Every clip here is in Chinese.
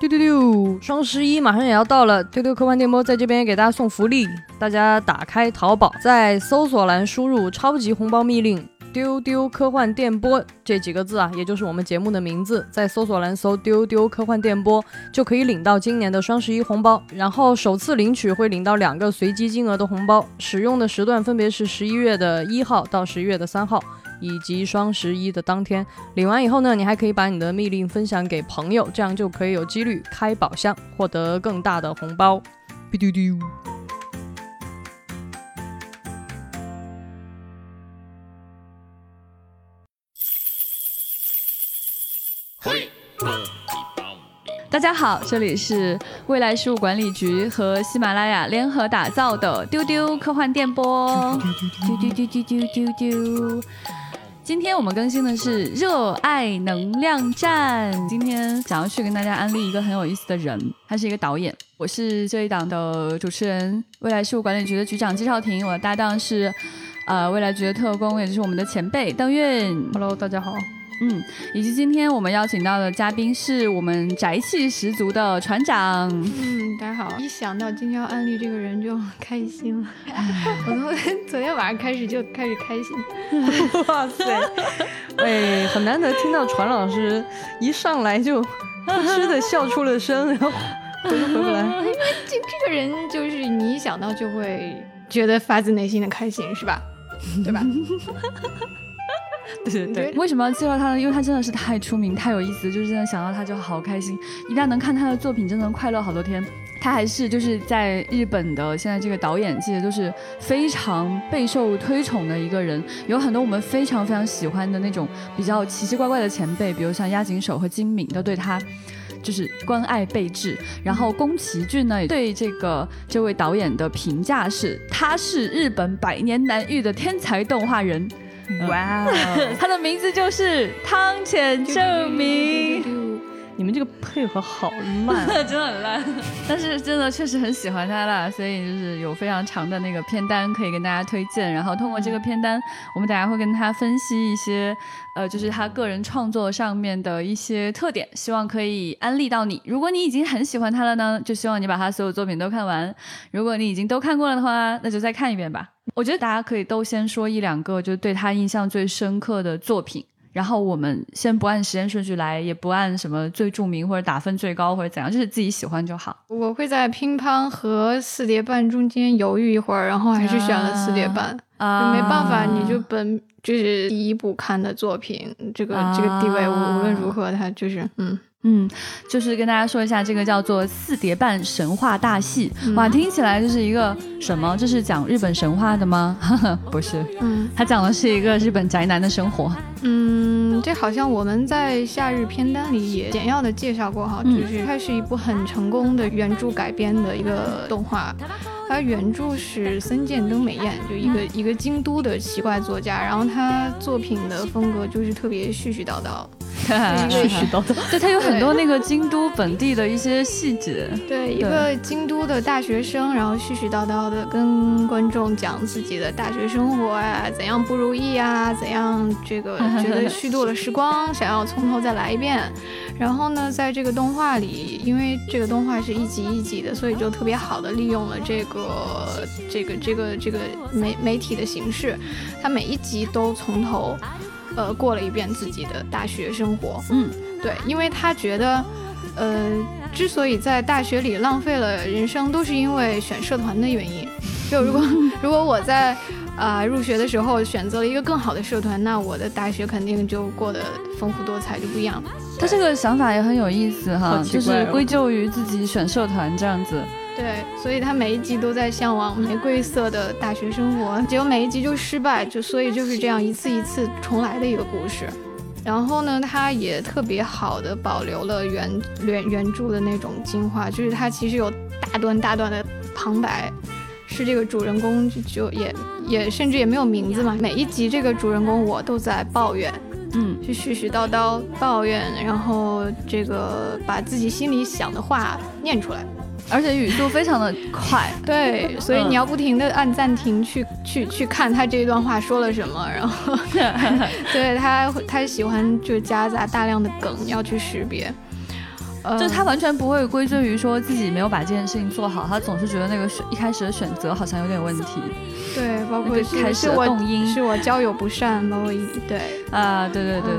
丢丢丢！双十一马上也要到了，丢丢科幻电波在这边给大家送福利，大家打开淘宝，在搜索栏输入“超级红包密令”。丢丢科幻电波这几个字啊，也就是我们节目的名字，在搜索栏搜“丢丢科幻电波”就可以领到今年的双十一红包。然后首次领取会领到两个随机金额的红包，使用的时段分别是十一月的一号到十一月的三号，以及双十一的当天。领完以后呢，你还可以把你的密令分享给朋友，这样就可以有几率开宝箱，获得更大的红包。丢丢。大家好，这里是未来事务管理局和喜马拉雅联合打造的丢丢科幻电波。丢丢丢丢丢丢丢。今天我们更新的是热爱能量站。今天想要去跟大家安利一个很有意思的人，他是一个导演。我是这一档的主持人，未来事务管理局的局长季少廷。我的搭档是，呃，未来局的特工，也就是我们的前辈邓运。Hello，大家好。嗯，以及今天我们邀请到的嘉宾是我们宅气十足的船长。嗯，大家好。一想到今天要安利这个人就开心了，我从昨天晚上开始就开始开心。哇塞，哎，很难得听到船老师一上来就噗嗤的笑出了声，然后回不回不来。因为这这个人就是你一想到就会觉得发自内心的开心，是吧？对吧？对对对，为什么要介绍他呢？因为他真的是太出名、太有意思，就是真的想到他就好开心。一旦能看他的作品，真的能快乐好多天。他还是就是在日本的现在这个导演界都是非常备受推崇的一个人，有很多我们非常非常喜欢的那种比较奇奇怪怪的前辈，比如像押井守和金敏，都对他就是关爱备至。然后宫崎骏呢，对这个这位导演的评价是，他是日本百年难遇的天才动画人。哇哦，他的名字就是汤浅证明。你们这个配合好 烂，真的很烂。但是真的确实很喜欢他了，所以就是有非常长的那个片单可以跟大家推荐。然后通过这个片单，我们大家会跟他分析一些，呃，就是他个人创作上面的一些特点，希望可以安利到你。如果你已经很喜欢他了呢，就希望你把他所有作品都看完。如果你已经都看过了的话，那就再看一遍吧。我觉得大家可以都先说一两个，就对他印象最深刻的作品。然后我们先不按时间顺序来，也不按什么最著名或者打分最高或者怎样，就是自己喜欢就好。我会在乒乓和四叠半中间犹豫一会儿，然后还是选了四叠半。啊，没办法，你就本就是第一部看的作品，这个这个地位无无论如何，它就是嗯。嗯，就是跟大家说一下，这个叫做《四叠半神话大戏》哇，听起来就是一个什么？这是讲日本神话的吗？不是，嗯，它讲的是一个日本宅男的生活。嗯，这好像我们在夏日片单里也简要的介绍过哈，就是它是一部很成功的原著改编的一个动画。它原著是森见登美彦，就一个一个京都的奇怪作家，然后他作品的风格就是特别絮絮叨叨。絮絮叨叨，对他有很多那个京都本地的一些细节。对，一个京都的大学生，然后絮絮叨叨的跟观众讲自己的大学生活啊，怎样不如意啊，怎样这个 觉得虚度了时光，想要从头再来一遍。然后呢，在这个动画里，因为这个动画是一集一集的，所以就特别好的利用了这个这个这个这个媒媒体的形式，它每一集都从头。呃，过了一遍自己的大学生活，嗯，对，因为他觉得，呃，之所以在大学里浪费了人生，都是因为选社团的原因。就如果 如果我在啊入学的时候选择了一个更好的社团，那我的大学肯定就过得丰富多彩，就不一样。他这个想法也很有意思哈，就是归咎于自己选社团这样子。对，所以他每一集都在向往玫瑰色的大学生活，结果每一集就失败，就所以就是这样一次一次重来的一个故事。然后呢，他也特别好的保留了原原原著的那种精华，就是他其实有大段大段的旁白，是这个主人公就也也甚至也没有名字嘛，每一集这个主人公我都在抱怨，嗯，去絮絮叨叨抱怨，然后这个把自己心里想的话念出来。而且语速非常的快，对，所以你要不停的按暂停去去去看他这一段话说了什么，然后，对他他喜欢就夹杂大量的梗要去识别，就他完全不会归罪于说自己没有把这件事情做好，他总是觉得那个选一开始的选择好像有点问题。对，包括开始我动因是我交友不善，包括一对啊，对对对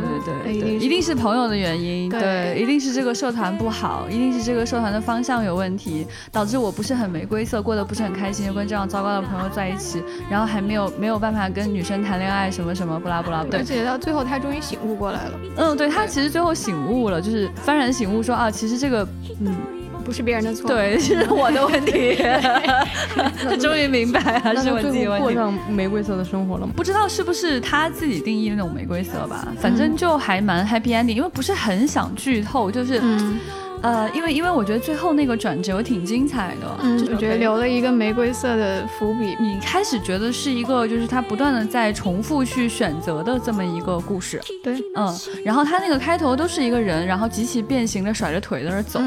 对对对，一定是朋友的原因，对，一定是这个社团不好，一定是这个社团的方向有问题，导致我不是很玫瑰色，过得不是很开心，就跟这样糟糕的朋友在一起，然后还没有没有办法跟女生谈恋爱，什么什么不拉不拉。而且到最后他终于醒悟过来了。嗯，对他其实最后醒悟了，就是幡然醒悟说啊，其实这个嗯。不是别人的错，对，是我的问题。他终于明白了，是我自己问题。过上玫瑰色的生活了吗？不知道是不是他自己定义那种玫瑰色吧，反正就还蛮 happy ending，因为不是很想剧透，就是。呃，因为因为我觉得最后那个转折挺精彩的，嗯，我觉得留了一个玫瑰色的伏笔。你开始觉得是一个，就是他不断的在重复去选择的这么一个故事，对，嗯，然后他那个开头都是一个人，然后极其变形的甩着腿在那走，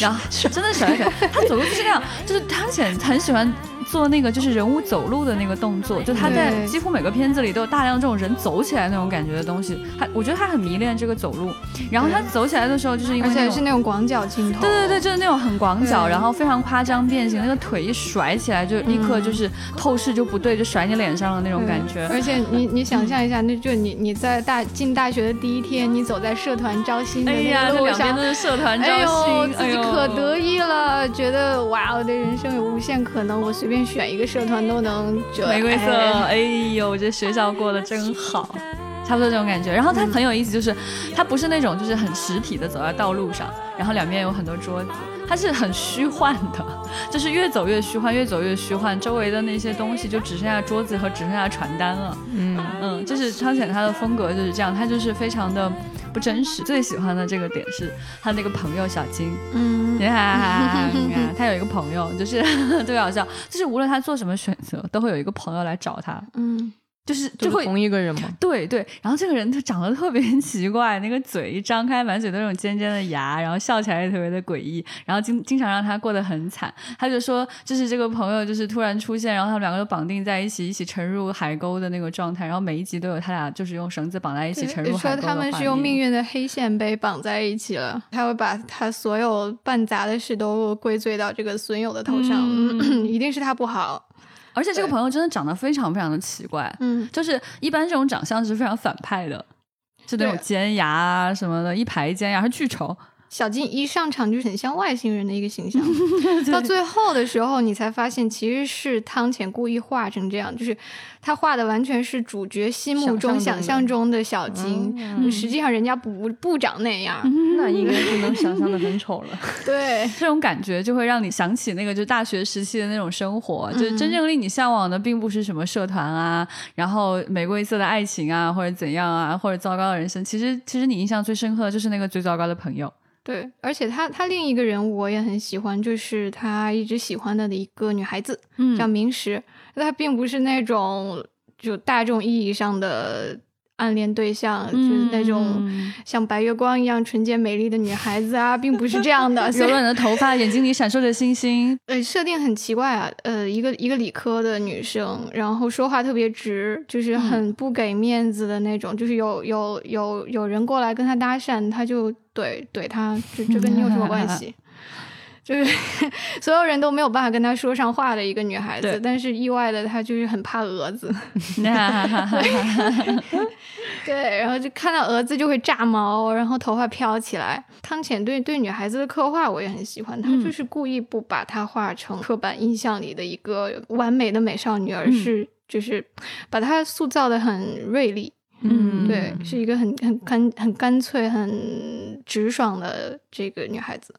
然后真的甩着腿，他走路就是那样，就是汤浅很喜欢。做那个就是人物走路的那个动作，就他在几乎每个片子里都有大量这种人走起来那种感觉的东西。他我觉得他很迷恋这个走路，然后他走起来的时候就是因为而且是那种广角镜头，对对对，就是那种很广角，然后非常夸张变形，那个腿一甩起来就立刻就是透视就不对，就甩你脸上了那种感觉。而且你你想象一下，那就你你在大进大学的第一天，你走在社团招新的那个路上，两边都是社团招新，自己可得意了，觉得哇，我的人生有无限可能，我随便。便选一个社团都能玫瑰色，哎呦，我觉得学校过得真好，差不多这种感觉。然后它很有意思，就是它不是那种就是很实体的走在道路上，然后两边有很多桌子，它是很虚幻的，就是越走越虚幻，越走越虚幻，周围的那些东西就只剩下桌子和只剩下传单了。嗯嗯，就是昌显他的风格就是这样，他就是非常的。不真实，最喜欢的这个点是他那个朋友小金，嗯，你看，他有一个朋友，就是 特别好笑，就是无论他做什么选择，都会有一个朋友来找他，嗯。就是就会同一个人吗？对对，然后这个人他长得特别 奇怪，那个嘴一张开，满嘴都是那种尖尖的牙，然后笑起来也特别的诡异，然后经经常让他过得很惨。他就说，就是这个朋友就是突然出现，然后他们两个都绑定在一起，一起沉入海沟的那个状态，然后每一集都有他俩就是用绳子绑在一起沉入海沟说他们是用命运的黑线被绑在一起了，他会把他所有办砸的事都归罪到这个损友的头上，一定是他不好。而且这个朋友真的长得非常非常的奇怪，嗯，就是一般这种长相是非常反派的，就那种尖牙啊什么的，一排尖牙，是巨丑。小金一上场就很像外星人的一个形象，到最后的时候，你才发现其实是汤浅故意画成这样，就是他画的完全是主角心目中想象中的小金，实际上人家不不长那样，那应该是能想象的很丑了。对，这种感觉就会让你想起那个就大学时期的那种生活，就是真正令你向往的并不是什么社团啊，然后玫瑰色的爱情啊，或者怎样啊，或者糟糕的人生，其实其实你印象最深刻的就是那个最糟糕的朋友。对，而且他他另一个人物我也很喜欢，就是他一直喜欢的的一个女孩子，叫明石。她并不是那种就大众意义上的。暗恋对象就是那种像白月光一样纯洁美丽的女孩子啊，并不是这样的。柔软的头发，眼睛里闪烁着星星。呃，设定很奇怪啊。呃，一个一个理科的女生，然后说话特别直，就是很不给面子的那种。就是有有有有人过来跟她搭讪，她就怼怼她，这这跟你有什么关系？就是 所有人都没有办法跟她说上话的一个女孩子，但是意外的她就是很怕蛾子 对，然后就看到蛾子就会炸毛，然后头发飘起来。汤浅对对女孩子的刻画我也很喜欢，她就是故意不把她画成刻板印象里的一个完美的美少女，而是就是把她塑造的很锐利，嗯，对，是一个很很干很干脆很直爽的这个女孩子。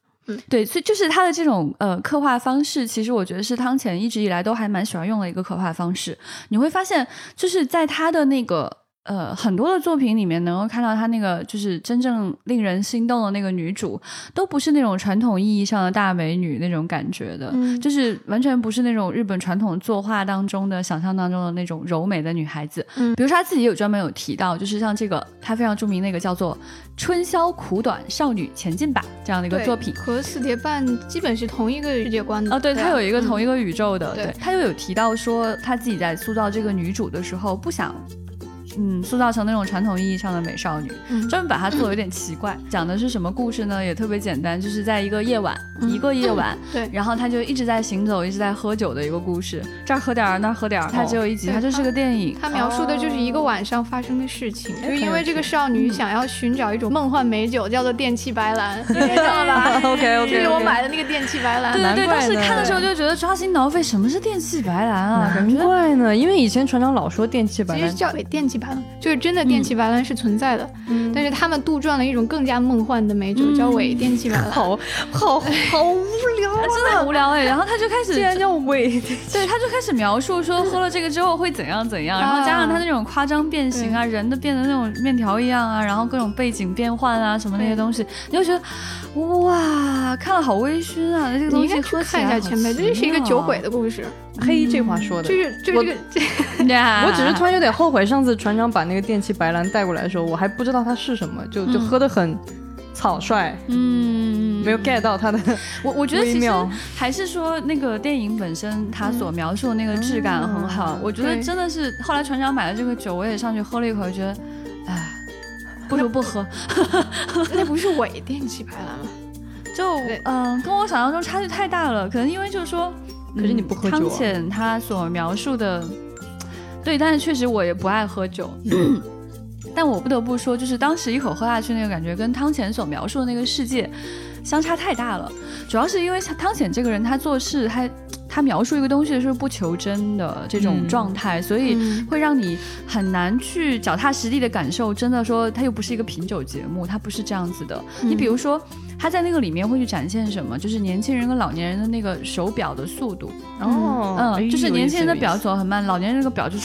对，所以就是他的这种呃刻画方式，其实我觉得是汤浅一直以来都还蛮喜欢用的一个刻画方式。你会发现，就是在他的那个。呃，很多的作品里面能够看到她那个就是真正令人心动的那个女主，都不是那种传统意义上的大美女那种感觉的，就是完全不是那种日本传统作画当中的想象当中的那种柔美的女孩子。嗯，比如说她自己有专门有提到，就是像这个她非常著名那个叫做《春宵苦短，少女前进吧》这样的一个作品，和四叠半基本是同一个世界观的。哦，对，她有一个同一个宇宙的。对，她又有提到说，她自己在塑造这个女主的时候不想。嗯塑造成那种传统意义上的美少女，嗯专门把它做得有点奇怪。讲的是什么故事呢？也特别简单，就是在一个夜晚，嗯一个夜晚，对然后他就一直在行走，一直在喝酒的一个故事，这儿喝点儿，那儿喝点儿。它只有一集，对它就是个电影。他描述的就是一个晚上发生的事情，哎就因为这个少女想要寻找一种梦幻美酒，叫做电气白兰，你联想了吧 OK，OK，OK 这是我买的那个电气白兰。对对对，当时看的时候就觉得抓心挠肺，什么是电气白兰啊？感难怪呢，因为以前船长老说电气白兰其实叫电气白兰，就是真的电气白兰是存在的，但是他们杜撰了一种更加梦幻的美酒，叫伪电气白兰。好好好 无聊啊！真的很无聊哎。然后他就开始竟然叫伪，对，他就开始描述说喝了这个之后会怎样怎样，然后加上他那种夸张变形啊，人的变得那种面条一样啊，然后各种背景变换啊，什么那些东西，你就觉得哇，看了好微醺啊！这个东你应该去西喝起看一下前辈，这是一个酒鬼的故事，嘿，这话说的就。是就是这个这 呀我只是突然有点后悔，上次船长把那个电器白兰带过来的时候，我还不知道它是什么，就就喝的很草率，嗯，没有 get 到它的。我我觉得其实还是说那个电影本身它所描述的那个质感很好，嗯我觉得真的是后来船长买了这个酒，我也上去喝了一口，觉得哎，不如不喝。那不是伪电器白兰吗？就对嗯、跟我想象中差距太大了。可能因为就是说，可是你不喝酒啊汤浅他所描述的，对，但是确实我也不爱喝酒。但我不得不说，就是当时一口喝下去那个感觉，跟汤浅所描述的那个世界相差太大了。主要是因为像汤浅这个人，他做事他他描述一个东西的时候不求真的这种嗯状态，所以嗯会让你很难去脚踏实地的感受。真的说，他又不是一个品酒节目，他不是这样子的。你比如说，他在那个里面会去展现什么？就是年轻人跟老年人的那个手表的速度。哦嗯，就是年轻人的表走很慢，老年人那个表就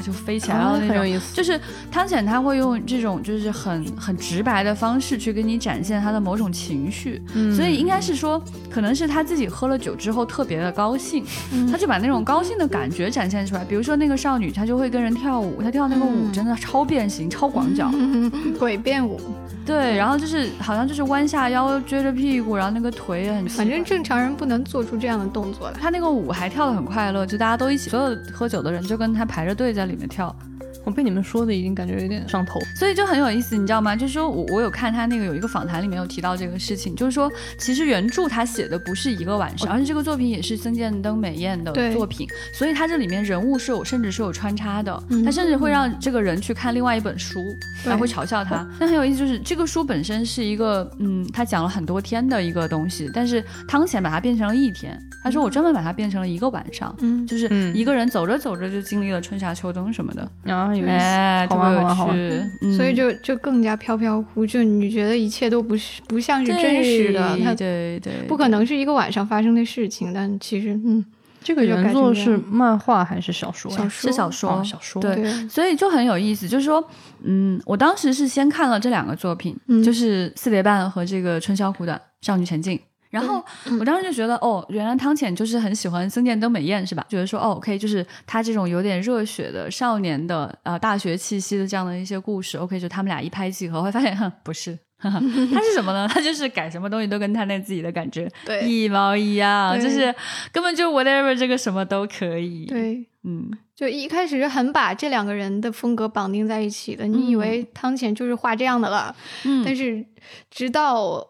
唰就飞起来啊了那种。很有意思。就是汤浅他会用这种就是很很直白的方式去给你展现他的某种情绪，嗯所以应该是说，可能是他自己喝了酒之后特别的高兴，嗯他就把那种高兴的感觉展现出来。比如说那个少女，她就会跟人跳舞，她跳那个舞嗯真的超变形、超广角，嗯鬼变舞，对，然后就是好像就是弯下腰撅着屁股，然后那个腿也很反正正常人不能做出这样的动作来。他那个舞还跳得很快乐，就大家都一起，所有喝酒的人就跟他排着队在里面跳，我被你们说的已经感觉有点上头。所以就很有意思，你知道吗？就是说我我有看他那个有一个访谈里面有提到这个事情，就是说其实原著他写的不是一个晚上，而且这个作品也是森见登美彦的作品，所以他这里面人物是有甚至是有穿插的，嗯他甚至会让这个人去看另外一本书，对然后会嘲笑他。但很有意思，就是这个书本身是一个嗯，他讲了很多天的一个东西，但是汤浅把它变成了一天，他说我专门把它变成了一个晚上。嗯，就是嗯一个人走着走着就经历了春夏秋冬什么的，啊，有意思。哎，特好别玩好玩所以就就更加飘飘忽，就你觉得一切都不是不像是真实的，它对对，不可能是一个晚上发生的事情，但其实嗯，这个原作是漫画还是小说？小说是小说，哦小说对对，所以就很有意思，就是说，嗯，我当时是先看了这两个作品，嗯就是《四叠半》和这个《春宵苦短少女前进》。然后嗯我当时就觉得，哦，原来汤浅就是很喜欢森见登美彦，是吧？觉得说，哦，OK，就是他这种有点热血的少年的呃大学气息的这样的一些故事，OK，就他们俩一拍即合，会发现，哼，不是，哈 哈他是什么呢？他就是改什么东西都跟他那自己的感觉对一毛一样，就是根本就 whatever 这个什么都可以。，对。嗯，就一开始是很把这两个人的风格绑定在一起的，你以为汤浅就是画这样的了，嗯但是直到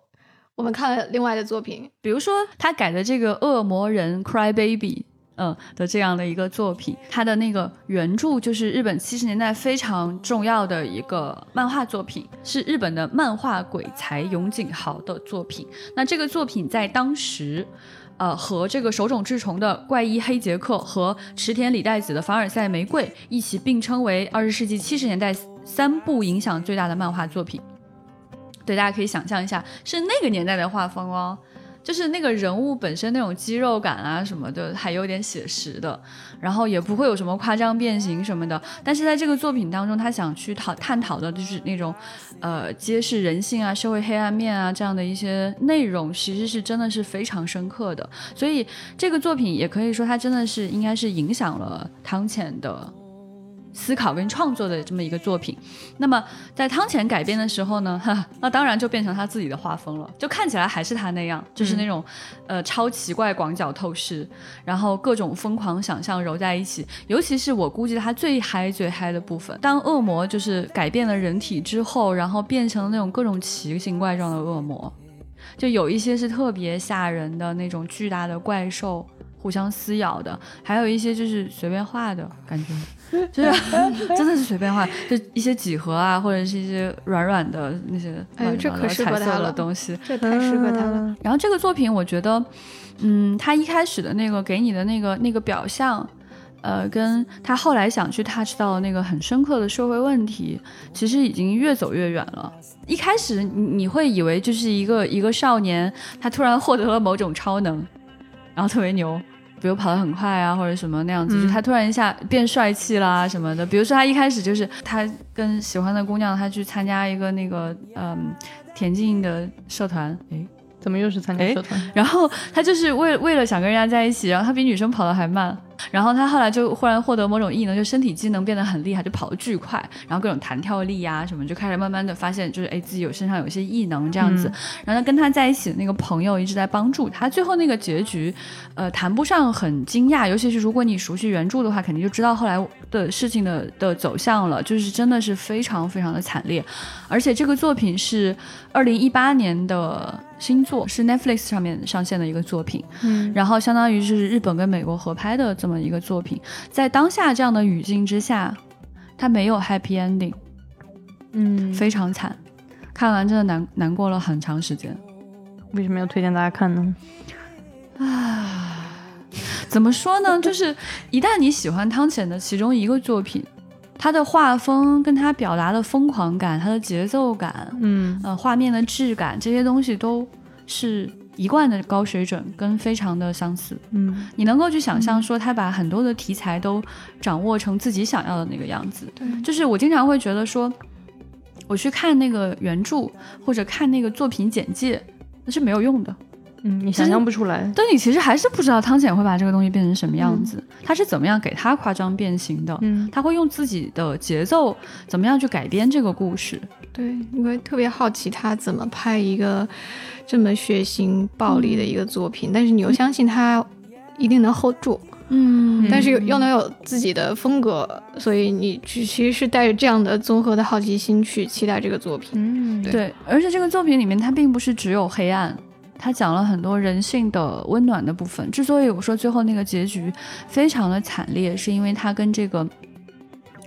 我们看了另外的作品，比如说他改的这个《恶魔人 Cry Baby》。嗯的这样的一个作品，它的那个原著就是日本七十年代非常重要的一个漫画作品，是日本的漫画鬼才永井豪的作品。那这个作品在当时，呃，和这个手冢治虫的《怪医黑杰克》和池田理代子的《凡尔赛玫瑰》一起并称为二十世纪七十年代三部影响最大的漫画作品。对，大家可以想象一下，是那个年代的画风哦。就是那个人物本身那种肌肉感啊什么的，还有点写实的，然后也不会有什么夸张变形什么的。但是在这个作品当中，他想去讨探讨的就是那种，呃，揭示人性啊、社会黑暗面啊这样的一些内容，其实是真的是非常深刻的。所以这个作品也可以说，它真的是应该是影响了汤浅的思考跟创作的这么一个作品。那么在汤浅改编的时候呢，哈，那当然就变成他自己的画风了，就看起来还是他那样，就是那种、呃超奇怪、广角透视，然后各种疯狂想象揉在一起。尤其是我估计他最嗨最嗨的部分，当恶魔就是改变了人体之后，然后变成了那种各种奇形怪状的恶魔，就有一些是特别吓人的那种巨大的怪兽。互相撕咬的，还有一些就是随便画的感觉，就是 真的是随便画，就一些几何啊，或者是一些软软的那些哎这可适合彩色的他了东西。这太适合他了。嗯然后这个作品，我觉得，嗯，他一开始的那个给你的那个那个表象，呃，跟他后来想去 touch 到的那个很深刻的社会问题，其实已经越走越远了。一开始你你会以为就是一个一个少年，他突然获得了某种超能，然后特别牛。比如跑得很快啊，或者什么那样子，嗯就他突然一下变帅气啦什么的。比如说他一开始就是他跟喜欢的姑娘，他去参加一个那个嗯田径的社团，诶，怎么又是参加哎社团？然后他就是为为了想跟人家在一起，然后他比女生跑得还慢，然后他后来就忽然获得某种异能，就身体机能变得很厉害，就跑得巨快，然后各种弹跳力啊什么，就开始慢慢的发现，就是哎自己有身上有一些异能这样子。然后他跟他在一起的那个朋友一直在帮助他，最后那个结局，呃，谈不上很惊讶，尤其是如果你熟悉原著的话，肯定就知道后来的事情的的走向了，就是真的是非常非常的惨烈，而且这个作品是二零一八年的新作，是 Netflix 上面上线的一个作品，嗯然后相当于是日本跟美国合拍的这么一个作品，在当下这样的语境之下，它没有 happy ending，嗯，非常惨，看完真的难难过了很长时间。为什么要推荐大家看呢？啊怎么说呢？就是一旦你喜欢汤浅的其中一个作品，他的画风跟他表达的疯狂感、他的节奏感、嗯呃画面的质感这些东西都是一贯的高水准，跟非常的相似。嗯你能够去想象说，他把很多的题材都掌握成自己想要的那个样子。对，就是我经常会觉得说，我去看那个原著或者看那个作品简介，那是没有用的。嗯，你想象不出来。但你其实还是不知道汤浅会把这个东西变成什么样子，他是怎么样给他夸张变形的，嗯他会用自己的节奏怎么样去改编这个故事。对，因为特别好奇他怎么拍一个这么血腥暴力的一个作品，但是你又相信他一定能 hold 住，嗯但是又又能有自己的风格，所以你其其实是带着这样的综合的好奇心去期待这个作品。嗯，对对，而且这个作品里面它并不是只有黑暗。它讲了很多人性的温暖的部分。之所以我说最后那个结局非常的惨烈，是因为它跟这个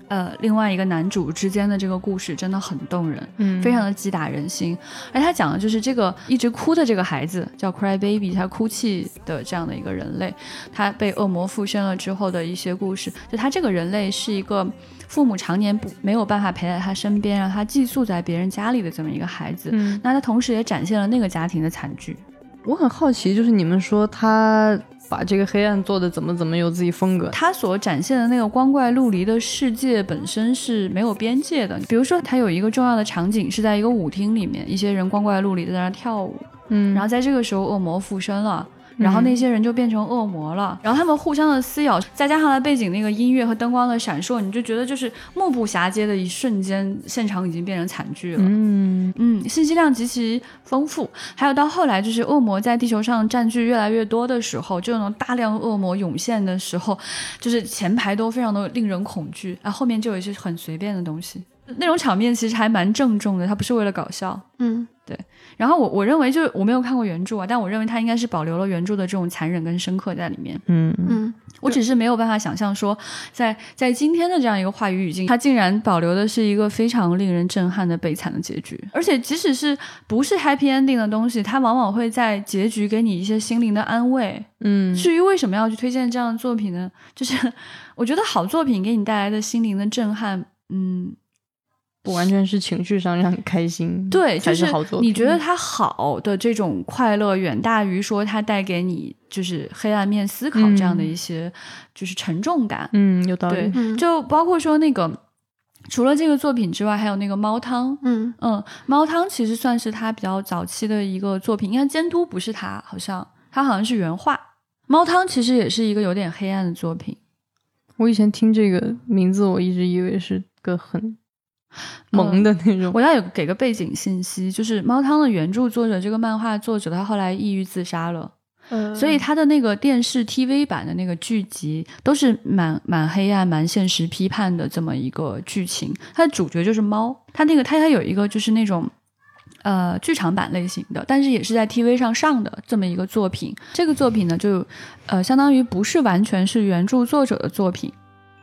呃另外一个男主之间的这个故事真的很动人。嗯，非常的击打人心。而他讲的就是这个一直哭的这个孩子叫 Cry Baby，他哭泣的这样的一个人类，他被恶魔附身了之后的一些故事。就他这个人类是一个父母常年不没有办法陪在他身边，让他寄宿在别人家里的这么一个孩子。嗯，那他同时也展现了那个家庭的惨剧。我很好奇，就是你们说他把这个黑暗做的怎么怎么有自己风格？他所展现的那个光怪陆离的世界本身是没有边界的。比如说，他有一个重要的场景是在一个舞厅里面，一些人光怪陆离的在那跳舞。嗯，然后在这个时候，恶魔附身了。然后那些人就变成恶魔了，然后他们互相的撕咬，再加上了背景那个音乐和灯光的闪烁，你就觉得就是目不暇接的一瞬间，现场已经变成惨剧了。嗯。嗯，信息量极其丰富，还有到后来就是恶魔在地球上占据越来越多的时候，就那种大量恶魔涌现的时候，就是前排都非常的令人恐惧，啊，后面就有一些很随便的东西，那种场面其实还蛮郑重的，它不是为了搞笑。嗯，然后我我认为就是我没有看过原著啊，但我认为它应该是保留了原著的这种残忍跟深刻在里面。嗯嗯，我只是没有办法想象说，在在今天的这样一个话语语境，它竟然保留的是一个非常令人震撼的悲惨的结局。而且即使是不是 happy ending 的东西，它往往会在结局给你一些心灵的安慰。嗯至于为什么要去推荐这样的作品呢？就是我觉得好作品给你带来的心灵的震撼，嗯，不完全是情绪上让你开心，对，才就是好作品。你觉得它好的这种快乐，远大于说它带给你就是黑暗面思考这样的一些就是沉重感。嗯有道理就包括说那个。除了这个作品之外，还有那个猫汤，嗯嗯，猫汤其实算是他比较早期的一个作品。应该监督不是他，好像他好像是原画。猫汤其实也是一个有点黑暗的作品，我以前听这个名字，我一直以为是个很萌的那种。我要有给个背景信息，就是《猫汤》的原著作者，这个漫画作者，他后来抑郁自杀了。嗯所以他的那个电视 TV 版的那个剧集都是蛮蛮黑暗、蛮现实批判的这么一个剧情。它的主角就是猫，它那个它它有一个就是那种。呃，剧场版类型的，但是也是在 TV 上上的这么一个作品。这个作品呢，就呃，相当于不是完全是原著作者的作品，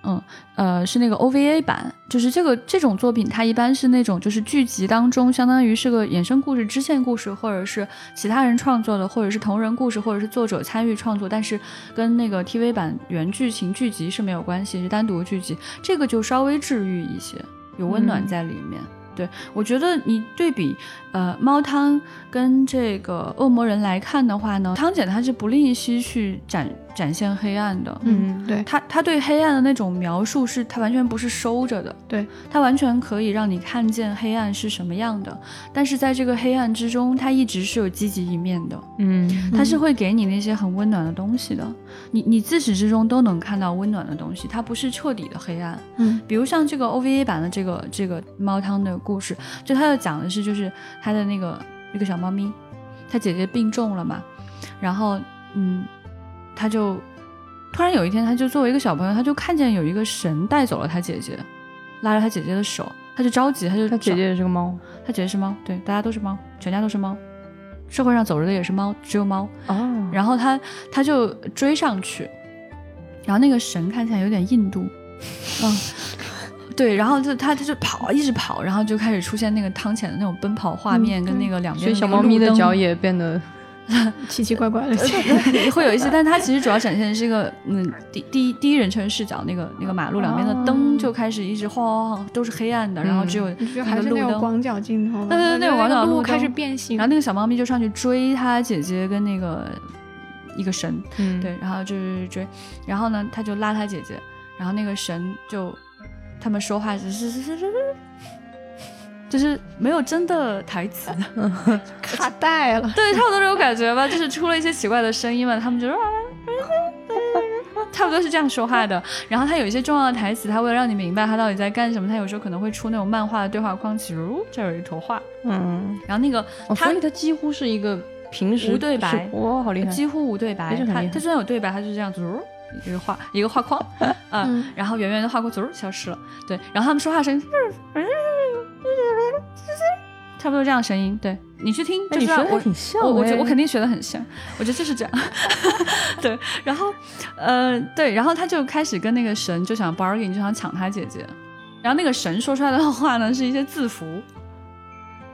嗯，呃，是那个 OVA 版，就是这个这种作品，它一般是那种就是剧集当中，相当于是个衍生故事、支线故事，或者是其他人创作的，或者是同人故事，或者是作者参与创作，但是跟那个 TV 版原剧情剧集是没有关系，是单独剧集，这个就稍微治愈一些，有温暖在里面。对我觉得你对比呃猫汤跟这个恶魔人来看的话呢，汤姐她是不吝惜去展展现黑暗的，嗯，对，他他对黑暗的那种描述是，他完全不是收着的，对。他完全可以让你看见黑暗是什么样的。但是在这个黑暗之中，他一直是有积极一面的，嗯。他是会给你那些很温暖的东西的。你你自始至终都能看到温暖的东西，它不是彻底的黑暗。嗯。比如像这个 OVA 版的这个这个猫汤的故事，就它要讲的是就是它的那个一个小猫咪，它姐姐病重了嘛，然后嗯，他就突然有一天，他就作为一个小朋友，他就看见有一个神带走了他姐姐，拉着他姐姐的手，他就着急，他就他姐姐也是个猫。他姐姐是猫，对，大家都是猫，全家都是猫，社会上走着的也是猫，只有猫。哦，然后他他就追上去，然后那个神看起来有点印度，嗯，对，然后就他他就跑，一直跑，然后就开始出现那个汤浅的那种奔跑画面，跟那个两边所以小猫咪的脚也变得 奇奇怪怪的，会有一些，但它其实主要展现的是一个嗯第第一第一人称视角，那个那个马路两边的灯就开始一直晃晃晃，都是黑暗的，然后只有还是那种个路灯。广角镜头，对对对那种广角路开始变形，然后那个小猫咪就上去追它姐姐跟那个一个神，嗯对，然后就是追，然后呢，他就拉他姐姐，然后那个神就他们说话是是是是是，就是没有真的台词，卡带了。对，差不多这种感觉吧，就是出了一些奇怪的声音嘛，他们就说。差不多是这样说话的，然后他有一些重要的台词，他为了让你明白他到底在干什么，他有时候可能会出那种漫画的对话框，比如这儿有一坨画，嗯，然后那个哦，他所以他几乎是一个平时无对白。是哇，好厉害，几乎无对白。他他虽然有对白，他就是这样子，呃一个画一个画框。啊，嗯然后圆圆的画框，走消失了。对，然后他们说话声音，差不多这样声音。对你去听就知道我我我肯定学的很像，我觉得就是这样。对，然后呃对，然后他就开始跟那个神就想 bargain，就想抢他姐姐。然后那个神说出来的话呢，是一些字符，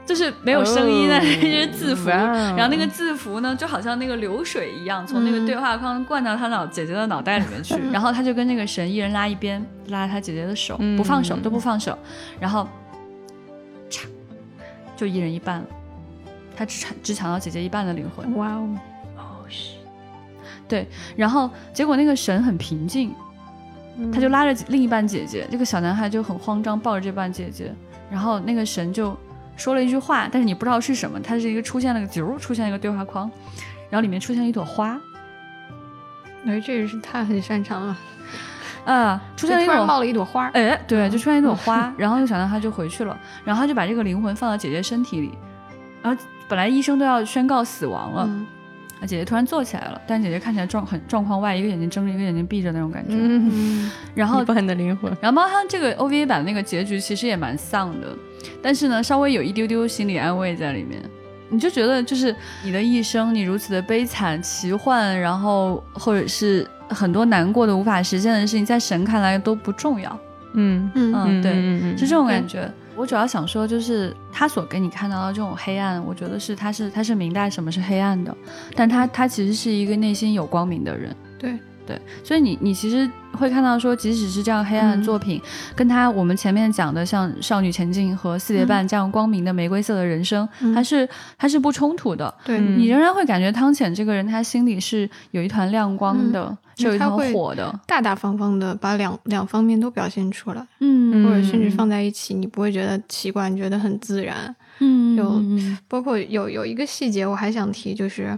就是没有声音的哦一些字符。哇哦然后那个字符呢，就好像那个流水一样，从那个嗯对话框灌到他脑姐姐的脑袋里面去。然后他就跟那个神一人拉一边，拉他姐姐的手，嗯不放手，都不放手。然后，嚓，就一人一半了。他只抢只抢到姐姐一半的灵魂。哇哦，哦是，对，然后结果那个神很平静，他就拉着另一半姐姐，这个小男孩就很慌张，抱着这半姐姐，然后那个神就说了一句话，但是你不知道是什么，他是一个出现了个啾，出现了一个对话框，然后里面出现了一朵花，哎，这也是他很擅长了，啊，出就突然现了一朵冒了一朵花，哎，对，就出现一朵花，然后又想到他就回去了，然后他就把这个灵魂放到姐姐身体里，然后本来医生都要宣告死亡了，嗯。啊姐姐突然坐起来了，但姐姐看起来状很状况外，一个眼睛睁着，一个眼睛闭着那种感觉，嗯，嗯，然后一半的灵魂，然后猫汤这个 OVA 版那个结局其实也蛮丧的，但是呢，稍微有一丢丢心理安慰在里面。你就觉得，就是你的一生，你如此的悲惨、奇幻，然后或者是很多难过的、无法实现的事情，在神看来都不重要。嗯嗯嗯，对，嗯是这种感觉。我主要想说，就是他所给你看到的这种黑暗，我觉得是他是他是明白什么是黑暗的，但他他其实是一个内心有光明的人。对对，所以你你其实会看到说，即使是这样黑暗的作品，跟他我们前面讲的像《少女前进》和《四叠半》这样光明的玫瑰色的人生，嗯它是它是不冲突的。对，嗯你仍然会感觉汤浅这个人，他心里是有一团亮光的，嗯是有一团他会火的。大大方方的把两两方面都表现出来，嗯或者甚至放在一起，你不会觉得奇怪，你觉得很自然。嗯有嗯包括有有一个细节我还想提，就是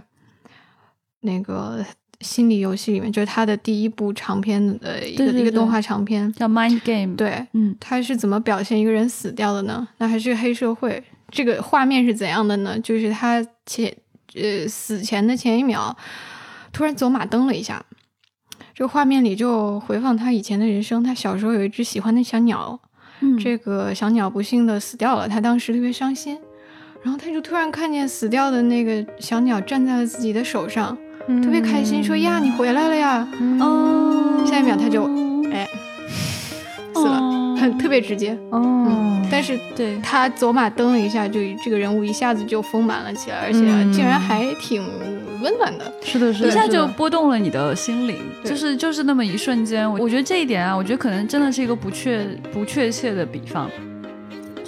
那个心理游戏里面，就是他的第一部长片的一个一个动画长片。叫 Mind Game。，对，嗯他是怎么表现一个人死掉的呢？那还是个黑社会。这个画面是怎样的呢？就是他前呃死前的前一秒，突然走马灯了一下，这个画面里就回放他以前的人生。他小时候有一只喜欢的小鸟，嗯，这个小鸟不幸的死掉了，他当时特别伤心。然后他就突然看见死掉的那个小鸟站在了自己的手上，特别开心，说：“呀，你回来了呀哦，下一秒他就哎，死了，哦很特别直接。哦，但是对，他走马灯了一下，就这个人物一下子就丰满了起来，而且嗯竟然还挺温暖的。是的，是的，一下就拨动了你的心灵，对就是就是那么一瞬间。我我觉得这一点啊，我觉得可能真的是一个不确不确切的比方。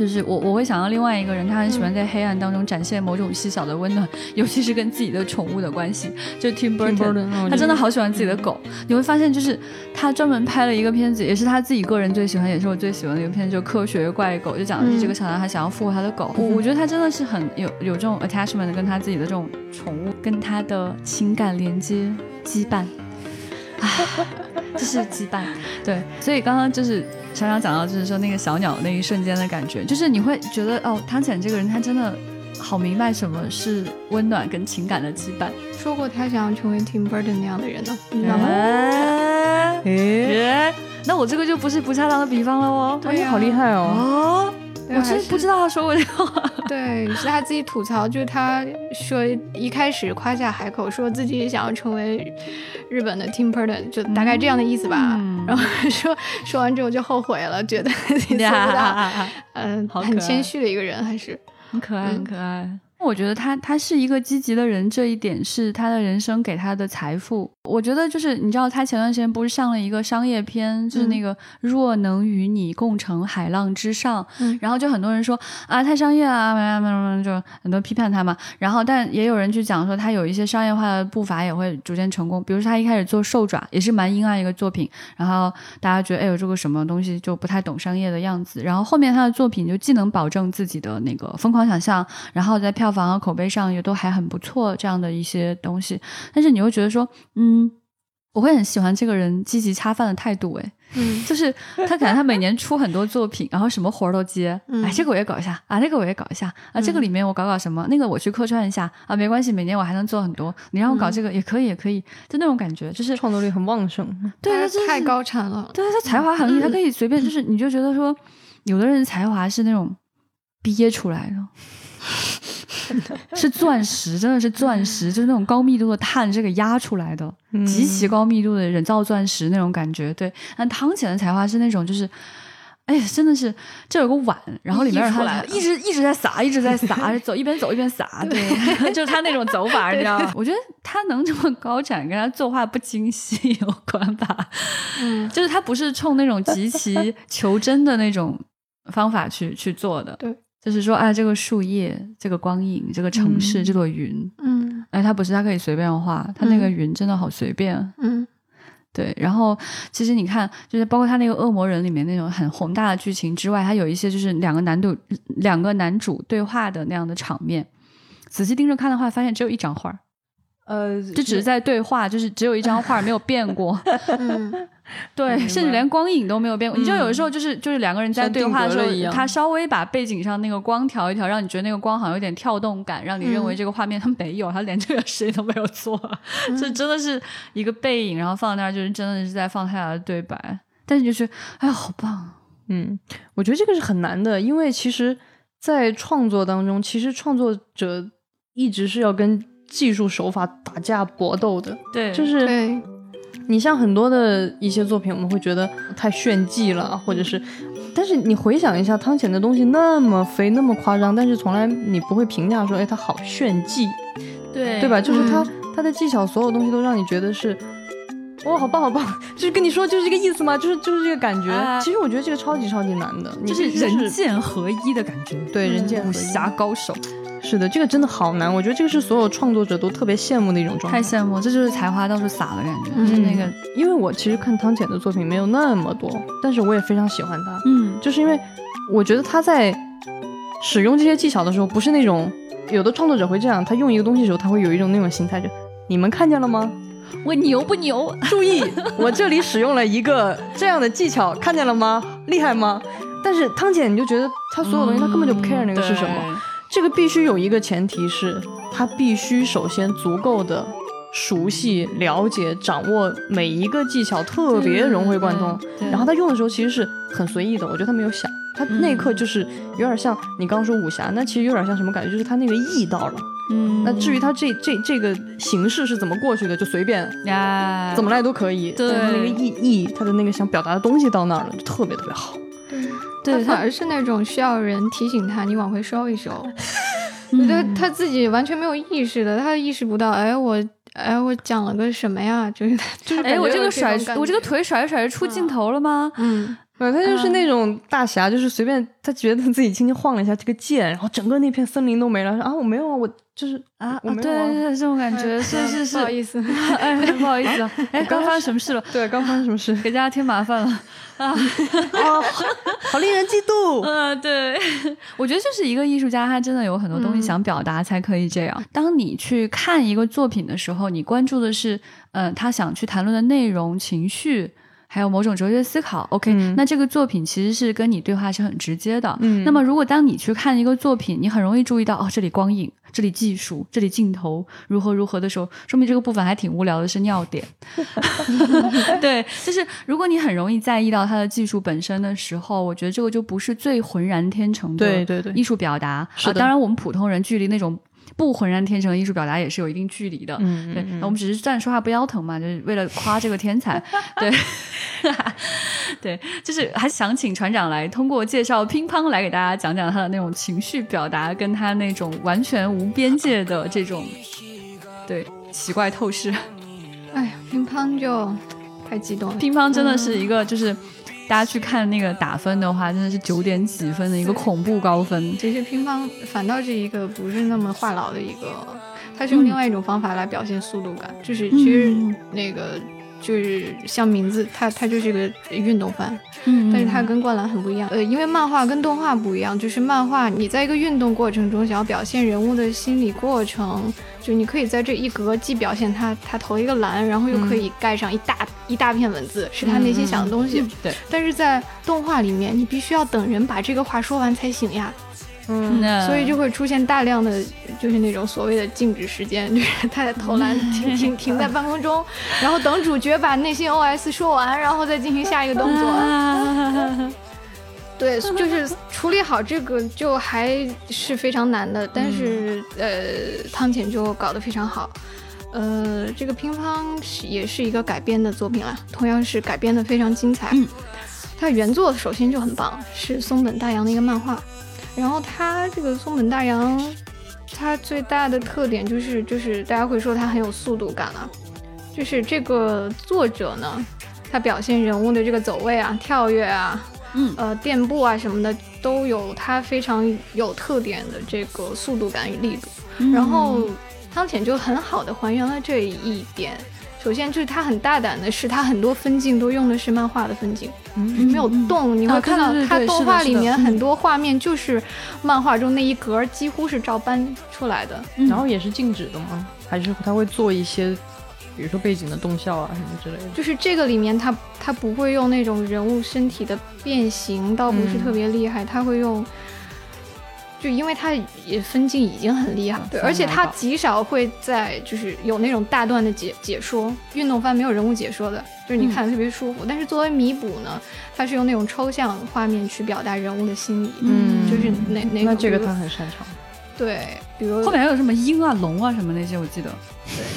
就是我我会想到另外一个人，他很喜欢在黑暗当中展现某种细小的温暖，尤其是跟自己的宠物的关系。就 Tim Burton，Burton，他真的好喜欢自己的狗。你会发现，就是他专门拍了一个片子，也是他自己个人最喜欢，也是我最喜欢的一个片子，就《科学怪狗》，就讲的是这个小男孩想要复活他的狗。我我觉得他真的是很有有这种 attachment 跟他自己的这种宠物跟他的情感连接羁绊。啊，这是羁绊，对，所以刚刚就是常常讲到，就是说那个小鸟那一瞬间的感觉，就是你会觉得哦，汤浅这个人他真的好明白什么是温暖跟情感的羁绊。说过他想要成为 Tim Burton 那样的人呢，你知道吗？哎哎，耶，那我这个就不是不恰当的比方了哦。对呀你好厉害哦！哦，我真不知道他说过这个话。对，是他自己吐槽，就是他说一开始夸下海口，说自己想要成为日本的 Tim Burton，就大概这样的意思吧。嗯 然后说说完之后就后悔了，觉得自己做不到。嗯、很谦虚的一个人，还是很可爱，嗯很可爱。我觉得他他是一个积极的人，这一点是他的人生给他的财富。我觉得就是你知道，他前段时间不是上了一个商业片，就是那个“若能与你共乘海浪之上”，嗯然后就很多人说啊太商业了，就很多批判他嘛。然后但也有人去讲说他有一些商业化的步伐也会逐渐成功，比如说他一开始做兽爪也是蛮阴暗一个作品，然后大家觉得哎呦这个什么东西就不太懂商业的样子。然后后面他的作品就既能保证自己的那个疯狂想象，然后在票房和口碑上也都还很不错，这样的一些东西。但是你又觉得说，嗯，我会很喜欢这个人积极恰饭的态度，哎，嗯就是他可能他每年出很多作品，然后什么活儿都接，嗯哎，这个我也搞一下啊，那个我也搞一下啊，这个里面我搞搞什么，那个我去客串一下啊，没关系，每年我还能做很多，你让我搞这个也可以，也可以，就那种感觉，就是创作力很旺盛，对，太高产了。对，他才华横溢，他可以随便，就是你就觉得说，有的人才华是那种憋出来的。是钻石，真的是钻石，就是那种高密度的碳，这个压出来的，嗯。极其高密度的人造钻石那种感觉。对，但汤浅的才华是那种，就是，哎呀，真的是，这有个碗，然后里面他一直一直在撒，一直在撒，走一边走一边撒，对，就是他那种走法，你知道吗？我觉得他能这么高产，跟他作画不精细有关吧。嗯，就是他不是冲那种极其求真的那种方法去去做的，对，就是说，哎，这个树叶，这个光影，这个城市，嗯这朵云，嗯哎，他不是，他可以随便画，他那个嗯云真的好随便，嗯对。然后其实你看，就是包括他那个恶魔人里面那种很宏大的剧情之外，他有一些就是两个男主两个男主对话的那样的场面，仔细盯着看的话，发现只有一张画，呃，就只是在对话，就是只有一张画没有变过。嗯对，甚至连光影都没有变过。你知道，有的时候就是就是两个人在对话的时候，他稍微把背景上那个光调一调，让你觉得那个光好像有点跳动感，让你认为嗯这个画面他没有，他连这个谁都没有做，这真的是一个背影，然后放那儿就是真的是在放他俩的对白。但是就是，哎呀，好棒！嗯，我觉得这个是很难的，因为其实，在创作当中，其实创作者一直是要跟技术手法打架搏斗的。对，就是，你像很多的一些作品，我们会觉得太炫技了，或者是，但是你回想一下，汤浅的东西那么飞，那么夸张，但是从来你不会评价说，哎，他好炫技，对对吧？就是他、嗯他的技巧，所有东西都让你觉得是。哇，好棒好棒！就是跟你说，就是这个意思吗？就是就是这个感觉。啊其实我觉得这个超级超级难的，你就是人剑合一的感觉，对人嗯武剑合一侠高手，是的，这个真的好难。我觉得这个是所有创作者都特别羡慕的一种状态。太羡慕，这就是才华到处撒的感觉，嗯就是那个，因为我其实看汤浅的作品没有那么多，但是我也非常喜欢他。嗯，就是因为我觉得他在使用这些技巧的时候，不是那种有的创作者会这样，他用一个东西的时候，他会有一种那种心态，就你们看见了吗？我牛不牛？注意，我这里使用了一个这样的技巧，看见了吗？厉害吗？但是汤浅，你就觉得他所有东西，他根本就不 care 那个是什么。这个必须有一个前提是，他必须首先足够的熟悉、了解、掌握每一个技巧，特别融会贯通。然后他用的时候其实是很随意的，我觉得他没有想，他那一刻就是有点像你刚刚说武侠，那其实有点像什么感觉？就是他那个意到了。嗯，那至于他这这这个形式是怎么过去的，就随便呀，怎么来都可以。对，他那个意意，他的那个想表达的东西到那儿了，就特别特别好。对，他反 而是那种需要人提醒他，你往回收一收。我觉得他自己完全没有意识的，他意识不到。哎，我哎，我讲了个什么呀？就是就是哎，我这个甩，我这个腿甩着甩着出镜头了吗？嗯。对，他就是那种大侠，就是随便他觉得自己轻轻晃了一下这个剑，然后整个那片森林都没了。说啊，我没有啊，我就是啊，我没有啊。对对，这种感觉是是是，不好意思，哎，不好意思，哎，刚发生什么事了？对，刚发生什么事？给大家添麻烦了 啊！哦，好令人嫉妒。嗯，对，我觉得就是一个艺术家，他真的有很多东西想表达，才可以这样。当你去看一个作品的时候，你关注的是，嗯，他想去谈论的内容、情绪。还有某种哲学思考，OK，那这个作品其实是跟你对话是很直接的。嗯，那么如果当你去看一个作品，你很容易注意到哦，这里光影，这里技术，这里镜头如何如何的时候，说明这个部分还挺无聊的，是尿点。对，就是如果你很容易在意到它的技术本身的时候，我觉得这个就不是最浑然天成的艺术表达。当然我们普通人距离那种。不浑然天成的艺术表达也是有一定距离的，嗯，对，那我们只是站着说话不腰疼嘛，就是为了夸这个天才，对，对，就是还想请船长来通过介绍乒乓来给大家讲讲他的那种情绪表达，跟他那种完全无边界的这种，对，奇怪透视。哎呀，乒乓就太激动了，乒乓真的是一个就是。大家去看那个打分的话，真的是九点几分的一个恐怖高分。其实乒乓反倒是一个不是那么话痨的一个，它是用另外一种方法来表现速度感，就是其实那个。就是像名字，它它就是个运动番，嗯，但是它跟灌篮很不一样，呃，因为漫画跟动画不一样，就是漫画你在一个运动过程中想要表现人物的心理过程，就你可以在这一格既表现他他投一个篮，然后又可以盖上一大一大片文字，是他内心想的东西，对，但是在动画里面，你必须要等人把这个话说完才行呀。嗯，所以就会出现大量的就是那种所谓的静止时间，就是他在投篮停停停在半空中，然后等主角把内心 OS 说完，然后再进行下一个动作。对，就是处理好这个就还是非常难的，但是呃，汤浅就搞得非常好。呃，这个乒乓也是一个改编的作品啊，同样是改编的非常精彩。嗯，它原作首先就很棒，是松本大洋的一个漫画。然后他这个松本大洋，他最大的特点就是就是大家会说他很有速度感啊，就是这个作者呢，他表现人物的这个走位啊、跳跃啊、嗯呃垫步啊什么的，都有它非常有特点的这个速度感与力度。然后汤浅就很好的还原了这一点。首先就是他很大胆的是，他很多分镜都用的是漫画的分镜，没有动。你会看到他动画里面很多画面就是漫画中那一格几乎是照搬出来的。然后也是静止的吗？还是他会做一些，比如说背景的动效啊什么之类的？就是这个里面他他不会用那种人物身体的变形，倒不是特别厉害，他会用。就因为它也分镜已经很厉害，对，而且它极少会在就是有那种大段的解解说，运动番没有人物解说的，就是你看的特别舒服。但是作为弥补呢，它是用那种抽象画面去表达人物的心理，嗯，就是那那那这个他很擅长。对，比如后面还有什么鹰啊、龙啊什么那些，我记得，对，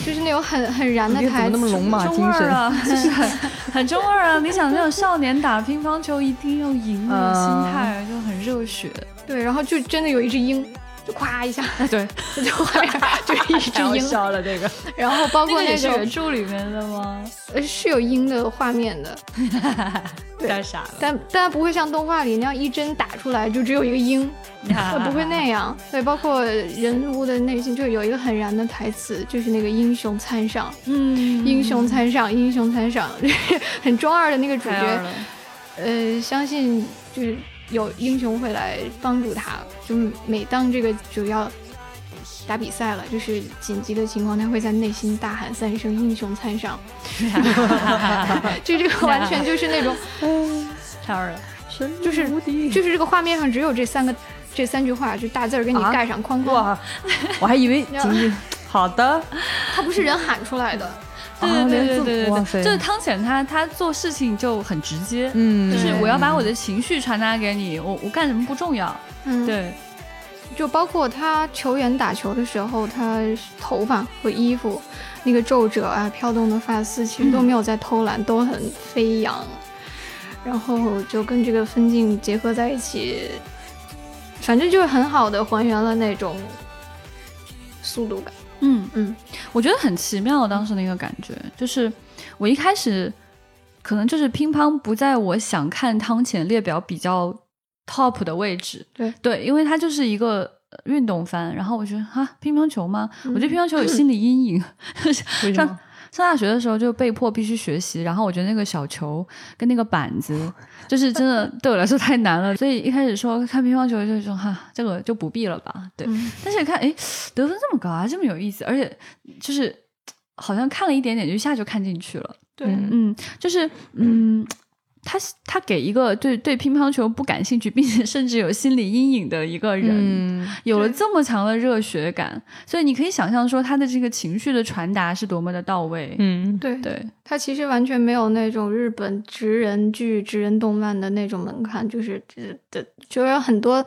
就是那种很很燃的台词，那么龙马精神啊，就是很很中二啊。你想那种少年打乒乓球一定要赢的心态，就很热血。对，然后就真的有一只鹰，就咵一下，对，就画面 就一只鹰。笑了这个。然后包括那个原著里面的吗？呃，是有鹰的画面的。太傻了。但但它不会像动画里那样一针打出来就只有一个鹰，它不会那样。对，包括人物的内心就有一个很燃的台词，就是那个英雄参上，嗯，英雄参上，英雄参上，很中二的那个主角。呃，相信就是。有英雄会来帮助他，就每当这个就要打比赛了，就是紧急的情况，他会在内心大喊三声“英雄参上”，就这个完全就是那种，超了，就是就是这个画面上只有这三个这三句话，就大字儿给你啊盖上框框，哇，我还以为 仅仅好的，他不是人喊出来的，对啊对对对就是汤浅他他做事情就很直接，嗯，就是对我要把我的情绪传达给你，我我干什么不重要，嗯，，对，就包括他球员打球的时候，他头发和衣服那个皱褶啊、飘动的发丝，其实都没有在偷懒，都很飞扬。然后就跟这个分镜结合在一起，反正就是很好的还原了那种速度感。嗯嗯，我觉得很奇妙，当时那个感觉就是我一开始可能就是乒乓不在我想看汤浅列表比较 top 的位置，对对，因为它就是一个。呃运动番，然后我觉得啊，乒乓球吗？嗯我对乒乓球有心理阴影。上 为什么？上大学的时候就被迫必须学习，然后我觉得那个小球跟那个板子，就是真的 对我来说太难了，所以一开始说看乒乓球就说哈，这个就不必了吧。对，嗯但是看哎，得分这么高啊，这么有意思，而且就是好像看了一点点，就一下就看进去了。对嗯嗯，就是嗯。他他给一个对对乒乓球不感兴趣，并且甚至有心理阴影的一个人，嗯有了这么强的热血感，所以你可以想象说他的这个情绪的传达是多么的到位。嗯，对，对，他其实完全没有那种日本职人剧、职人动漫的那种门槛，就是这的，就是很多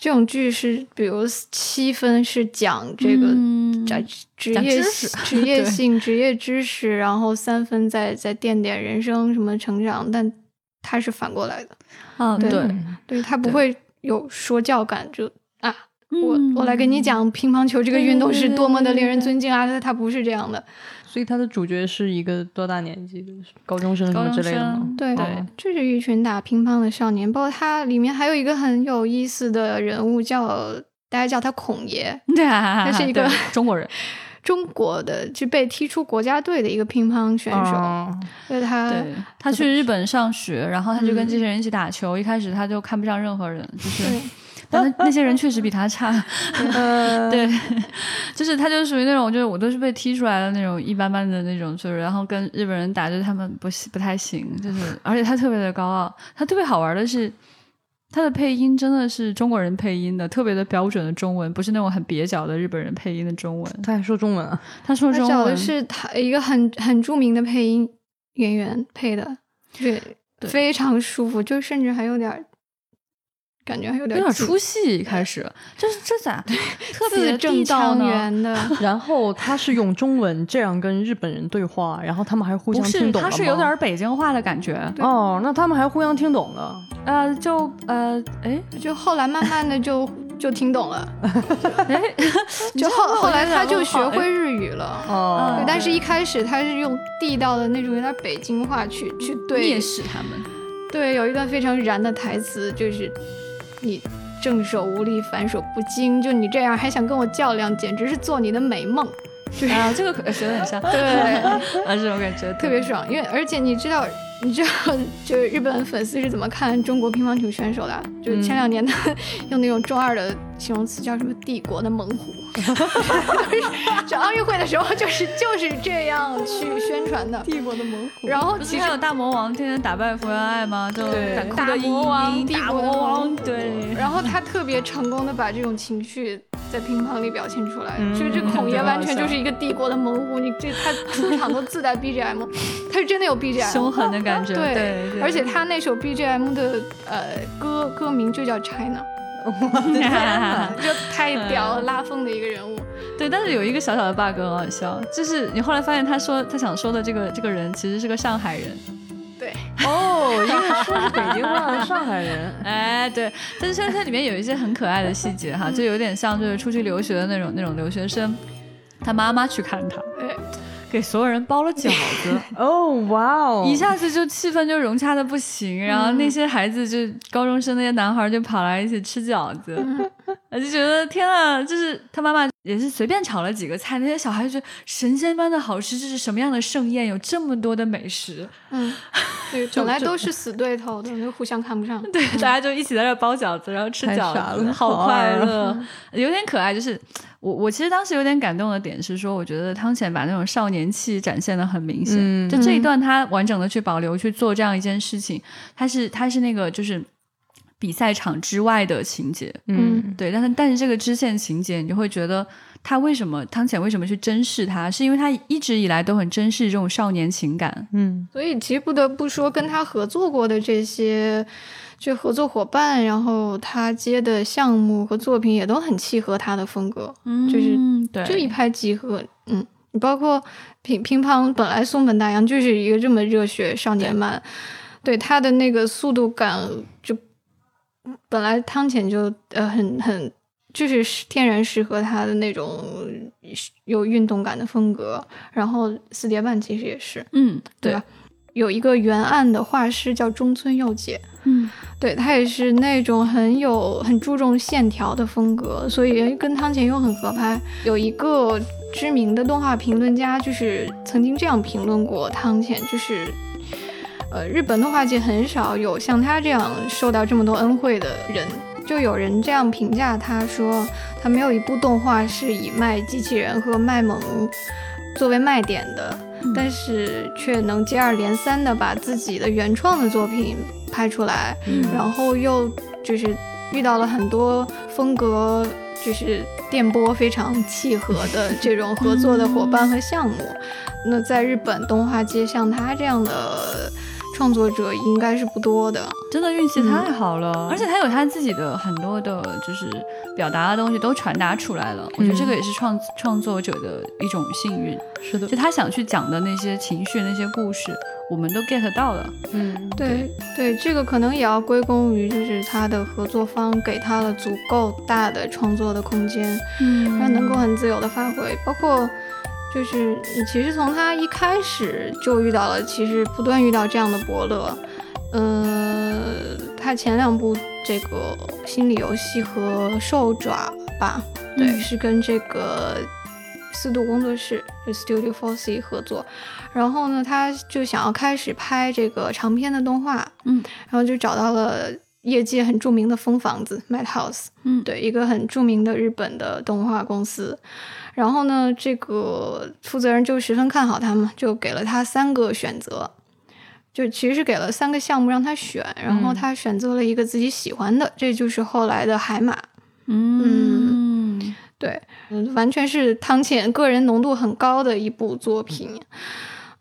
这种剧是，比如七分是讲这个嗯职职业知识。职业性、职业知识，然后三分再再垫点人生什么成长，但它是反过来的，啊，对对，对，它不会有说教感，就啊。我嗯我来跟你讲乒乓球这个运动是对对多么的令人对对尊敬啊！他他不是这样的，所以他的主角是一个多大年纪的？高中生什么高中之类的吗生？对？对这是一群打乒乓的少年，包括他里面还有一个很有意思的人物叫大家叫他孔爷，对。啊，他是一个中国人，中国的就被踢出国家队的一个乒乓选手，哦。所以他对他去日本上学，然后他就跟嗯这些人一起打球，一开始他就看不上任何人，就是对但那那些人确实比他差，呃，对，就是他就属于那种，就是我都是被踢出来的那种一般般的那种，就是然后跟日本人打，就是他们不不太行，就是而且他特别的高傲，他特别好玩的是。他的配音真的是中国人配音的，特别的标准的中文，不是那种很蹩脚的日本人配音的中文。他还说中文啊？他说中文他找的是他一个很很著名的配音演员配的，对，对非常舒服，就甚至还有点儿感觉还有点有点出戏，一开始就是这咋特别字正地道呢？圆的，然后他是用中文这样跟日本人对话，然后他们还互，相听懂了他是有点北京话的感觉。哦，那他们还互相听懂了。呃，就呃，哎就后来慢慢的就 就听懂了，哎，就后后来他就学会日语了。哦对，但是一开始他是用地道的那种有点北京话去去对蔑视他们。对，有一段非常燃的台词，就是你正手无力，反手不精，就你这样还想跟我较量，简直是做你的美梦。对 啊，这个可学的很像，对，啊，这种感觉特别爽，因为而且你知道，你知道，就是日本粉丝是怎么看中国乒乓球选手的啊？就是前两年的、用那种中二的形容词叫什么“帝国的猛虎”，就奥运会的时候就是就是这样去宣传的。帝国的猛虎然后其实还有大魔王天天打败福原爱吗？就对大敢哭的魔王大帝国的魔王，对，然后他特别成功的把这种情绪在乒乓里表现出来，嗯就是这孔爷完全就是一个帝国的猛虎，你这他出场都自带 BGM，他是真的有 BGM，凶狠的感觉，对对，对。而且他那首 BGM 的呃歌歌名就叫 China，就太屌了，拉风的一个人物。对，但是有一个小小的 bug 很好笑，就是你后来发现他说他想说的这个这个人其实是个上海人，对，哦，因为说是北京话的上海人。哎，对，但是现在它里面有一些很可爱的细节哈，就有点像就是出去留学的那种那种留学生，他妈妈去看他，哎，给所有人包了饺子，哦，哇哦！一下子就气氛就融洽的不行，然后那些孩子就高中生那些男孩就跑来一起吃饺子，我就觉得天啊，就是他妈妈也是随便炒了几个菜，那些小孩就觉得神仙般的好吃，这是什么样的盛宴？有这么多的美食，嗯，对，本来都是死对头的，就互相看不上。对，大家就一起在这包饺子，然后吃饺子，好快乐，有点可爱。就是我，我其实当时有点感动的点是说，我觉得汤浅把那种少年气展现的很明显。嗯就这一段，他完整的去保留去做这样一件事情，他是他是那个就是比赛场之外的情节，嗯对，但是但是这个支线情节，你就会觉得他为什么汤浅为什么去珍视它，是因为他一直以来都很珍视这种少年情感。嗯所以其实不得不说，跟他合作过的这些就合作伙伴，然后他接的项目和作品也都很契合他的风格，嗯就是嗯，对，就一拍即合。嗯，你包括乒乒乓，本来松本大洋就是一个这么热血少年漫，对他的那个速度感就本来汤浅就呃很很。就是天然适合他的那种有运动感的风格，然后四叠半其实也是，嗯，对对吧？有一个原案的画师叫中村佑介，嗯对他也是那种很有很注重线条的风格，所以跟汤浅又很合拍。有一个知名的动画评论家，就是曾经这样评论过汤浅，就是。呃，日本动画界很少有像他这样受到这么多恩惠的人，就有人这样评价他说，他没有一部动画是以卖机器人和卖萌作为卖点的，但是却能接二连三的把自己的原创的作品拍出来，嗯然后又就是遇到了很多风格就是电波非常契合的这种合作的伙伴和项目。那在日本动画界，像他这样的创作者应该是不多的。真的运气太好了，而且他有他自己的很多的，就是表达的东西都传达出来了。我觉得这个也是创创作者的一种幸运，是的就，他想去讲的那些情绪、那些故事，我们都 get 到了。嗯对对，这个可能也要归功于就是他的合作方给他了足够大的创作的空间，嗯让他能够很自由的发挥，包括。就是你其实从他一开始就遇到了，其实不断遇到这样的伯乐，呃，他前两部这个心理游戏和兽爪吧，对，嗯是跟这个四度工作室就 Studio Four C 合作，然后呢，他就想要开始拍这个长篇的动画，嗯，然后就找到了业界很著名的风房子 Madhouse，嗯。对，一个很著名的日本的动画公司。然后呢，这个负责人就十分看好他嘛，就给了他三个选择，就其实是给了三个项目让他选，然后嗯他选择了一个自己喜欢的，这就是后来的海马。嗯对，嗯，完全是汤浅个人浓度很高的一部作品。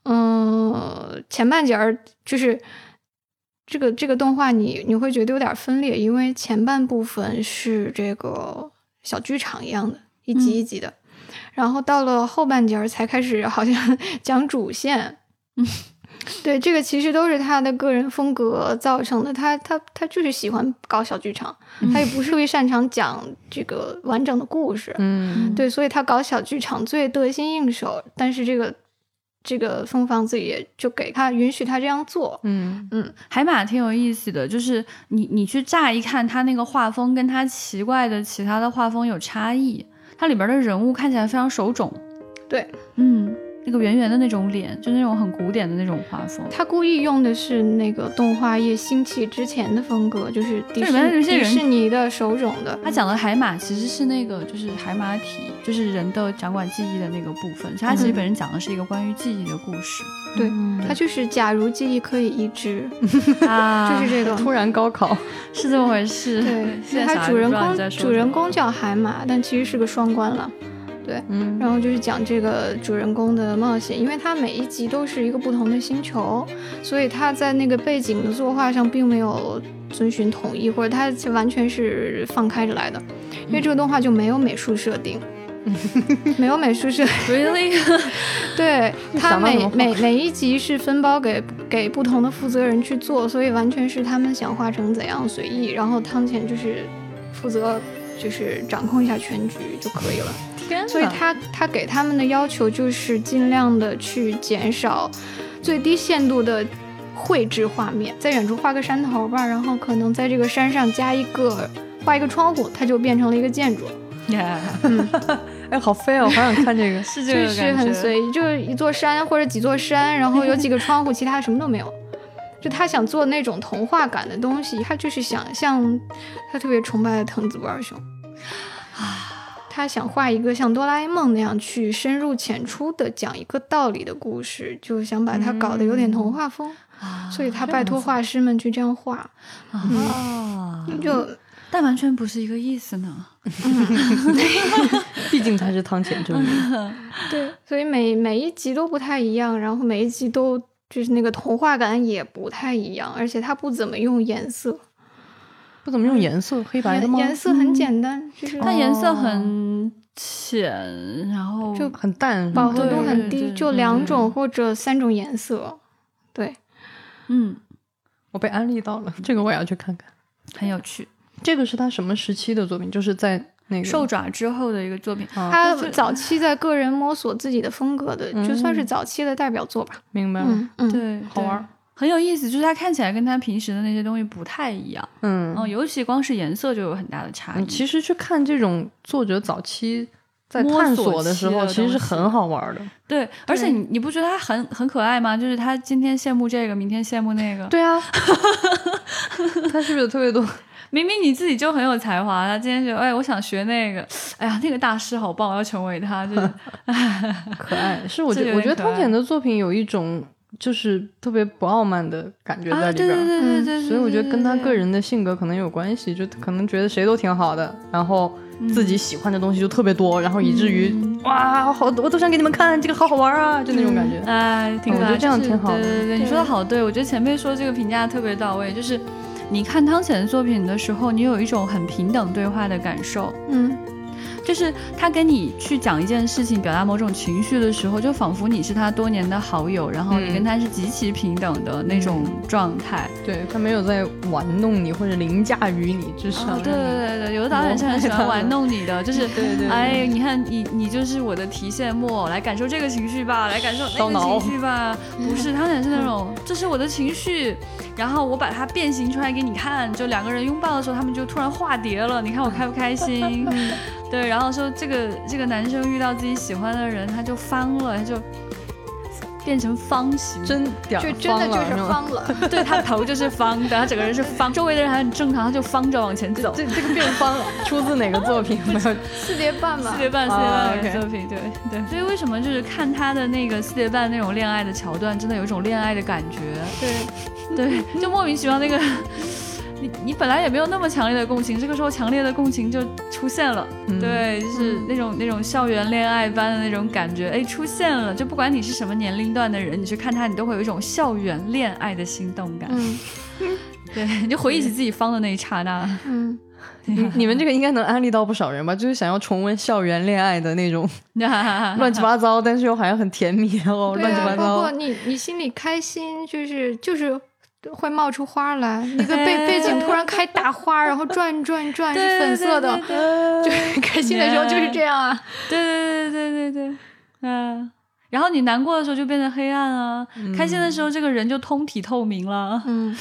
嗯，前半截儿就是这个这个动画你，你会觉得有点分裂，因为前半部分是这个小剧场一样的，一集一集的，然后到了后半截儿才开始好像 讲主线。嗯 对，这个其实都是他的个人风格造成的。他他他就是喜欢搞小剧场，他也不是特别擅长讲这个完整的故事。嗯对，所以他搞小剧场最得心应手，但是这个这个风房子也就给他允许他这样做。嗯嗯，海马挺有意思的，就是你你去乍一看，他那个画风跟他奇怪的其他的画风有差异，它里边的人物看起来非常手肿，对。嗯，那个圆圆的那种脸，就那种很古典的那种画风。他故意用的是那个动画业兴起之前的风格，就是迪这士尼的手冢的。他讲的海马其实是那个，就是海马体，就是人的掌管记忆的那个部分。他其实嗯本身讲的是一个关于记忆的故事。对，嗯他就是假如记忆可以移植，啊就是这个。突然高考，是这么回事。对，他主人公主人公叫海马，但其实是个双关了。嗯然后就是讲这个主人公的冒险，因为他每一集都是一个不同的星球，所以他在那个背景的作画上并没有遵循统一，或者他完全是放开着来的，因为这个动画就没有美术设定。没有美术设，Really？对他每每每一集是分包给给不同的负责人去做，所以完全是他们想画成怎样随意，然后汤浅就是负责就是掌控一下全局就可以了。天所以他他给他们的要求就是尽量的去减少最低限度的绘制画面，在远处画个山头吧，然后可能在这个山上加一个画一个窗户，它就变成了一个建筑。哎，好飞哦，好想看这个。是这就是个感觉。很随意，就是一座山或者几座山，然后有几个窗户，其他什么都没有。就他想做那种童话感的东西，他就是想像他特别崇拜的藤子不二雄，他想画一个像哆啦 A 梦那样去深入浅出的讲一个道理的故事，就想把它搞得有点童话风，啊所以他拜托画师们去这样画，啊，就 但完全不是一个意思呢。毕竟他是汤浅证明。对，所以每每一集都不太一样，然后每一集都就是那个童话感也不太一样，而且他不怎么用颜色，不怎么用颜色，黑白的吗？颜色很简单，就是它颜色很浅，然后就很淡，饱和度很低，就两种嗯或者三种颜色。对，嗯，我被安利到了，这个我也要去看看。很有趣。这个是他什么时期的作品？就是在那个兽爪之后的一个作品，啊，他早期在个人摸索自己的风格的，就算是早期的代表作吧。明白了。嗯嗯，对，好玩很有意思。就是它看起来跟它平时的那些东西不太一样，嗯哦，尤其光是颜色就有很大的差异。嗯，其实去看这种作者早期在探索索的时候，其实是很好玩的。对，而且你你不觉得他很很可爱吗？就是他今天羡慕这个，明天羡慕那个。对啊，他是不是有特别多？明明你自己就很有才华，他今天就哎，我想学那个，哎呀，那个大师好棒，我要成为他。就是 可爱是我觉得，我觉得有点可爱汤浅的作品有一种就是特别不傲慢的感觉在啊，里边儿。对对对对对，所以我觉得跟他个人的性格可能有关系，就可能觉得谁都挺好的，然后自己喜欢的东西就特别多，然后以至于、哇，好多我都想给你们看，这个好好玩啊，就那种感觉。哎，挺我觉得这样挺好的对对对，你说的好对，我觉得前辈说这个评价特别到位，就是你看汤浅的作品的时候，你有一种很平等对话的感受。嗯就是他跟你去讲一件事情，表达某种情绪的时候，就仿佛你是他多年的好友，然后你嗯跟他是极其平等的那种状态。对他没有在玩弄你或者凌驾于你之上。啊，对对对对，有的导演是很喜欢玩弄你的，就是 对对对哎，你看你你就是我的提线木偶，来感受这个情绪吧，来感受那个情绪吧。不是，他也是那种，这是我的情绪，然后我把它变形出来给你看，就两个人拥抱的时候，他们就突然化蝶了，你看我开不开心？对，然后说这个这个男生遇到自己喜欢的人，他就方了，他就变成方形，真点就真的就是方了。对他头就是方的，他整个人是方，周围的人还很正常，他就方着往前走。这这个变方出自哪个作品？没 有四叠半吧四，叠半，四叠啊半的作品，对对，所以为什么就是看他的那个四叠半那种恋爱的桥段，真的有一种恋爱的感觉，对，对，就莫名其妙那个，你你本来也没有那么强烈的共情，这个时候强烈的共情就出现了，嗯对，就是那种那种校园恋爱般的那种感觉，哎，出现了，就不管你是什么年龄段的人，你去看他，你都会有一种校园恋爱的心动感，嗯对，你就回忆起自己方的那一刹那，嗯，你你们这个应该能安利到不少人吧？就是想要重温校园恋爱的那种 乱七八糟，但是又好像很甜蜜，然后乱七八糟，包括。你你心里开心，就是就是。会冒出花来，那个背背景突然开大花，然后转转转是粉色的，就是开心的时候就是这样啊。对对对对对对，嗯。然后你难过的时候就变成黑暗啊，开心的时候这个人就通体透明了。嗯。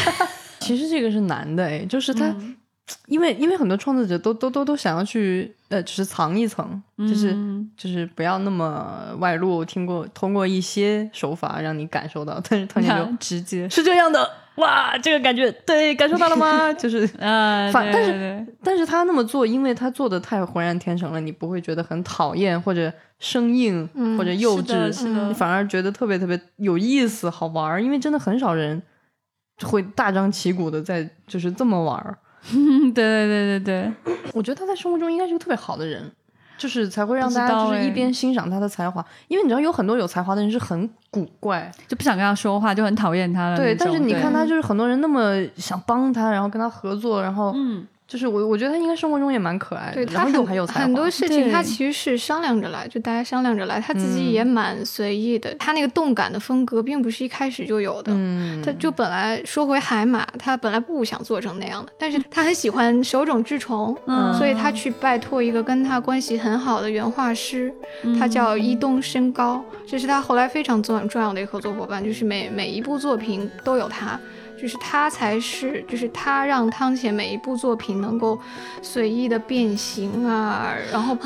其实这个是难的哎，就是他，嗯 因为因为很多创作者都都都都想要去呃，就是藏一层，就是、嗯就是不要那么外露，听过通过一些手法让你感受到，但是汤浅就 直接是这样的，哇，这个感觉对，感受到了吗？就是。啊，反但是但是他那么做，因为他做的太浑然天成了，你不会觉得很讨厌或者生硬、嗯或者幼稚，是的你反而觉得特别特别有意思、好玩儿。因为真的很少人会大张旗鼓的在就是这么玩儿。对对对对对，我觉得他在生活中应该是个特别好的人，就是才会让大家就是一边欣赏他的才华，因为你知道有很多有才华的人是很古怪，就不想跟他说话，就很讨厌他的对，但是你看他就是很多人那么想帮他，然后跟他合作，然后嗯，就是我我觉得他应该生活中也蛮可爱的，对他很有才华，很多事情，他其实是商量着来，就大家商量着来，他自己也嗯蛮随意的。他那个动感的风格并不是一开始就有的，嗯，他就本来说回海马，他本来不想做成那样的，但是他很喜欢手冢治虫，嗯所以他去拜托一个跟他关系很好的原画师，嗯他叫伊东深高，这是他后来非常重重要的一个合作伙伴，就是每每一部作品都有他。就是他才是，就是他让汤浅每一部作品能够随意的变形啊，然后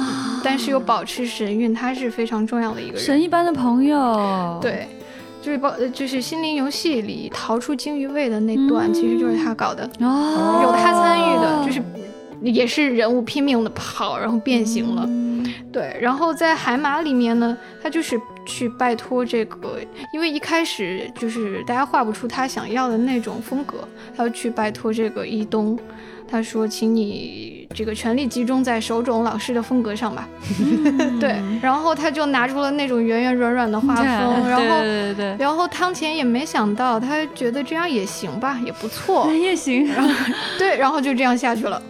但是又保持神韵，他是非常重要的一个人。神一般的朋友，，对，就是包呃就是《心灵游戏》里逃出鲸鱼胃的那段，其实就是他搞的，哦，有他参与的，就是也是人物拼命的跑，然后变形了。嗯对，然后在海马里面呢，他就是去拜托这个，因为一开始就是大家画不出他想要的那种风格，他要去拜托这个一东，他说，请你这个全力集中在手冢老师的风格上吧。对，然后他就拿出了那种圆圆软软的画风，然后。对对对然后汤浅也没想到，他觉得这样也行吧，也不错对，，夜行。对，然后就这样下去了。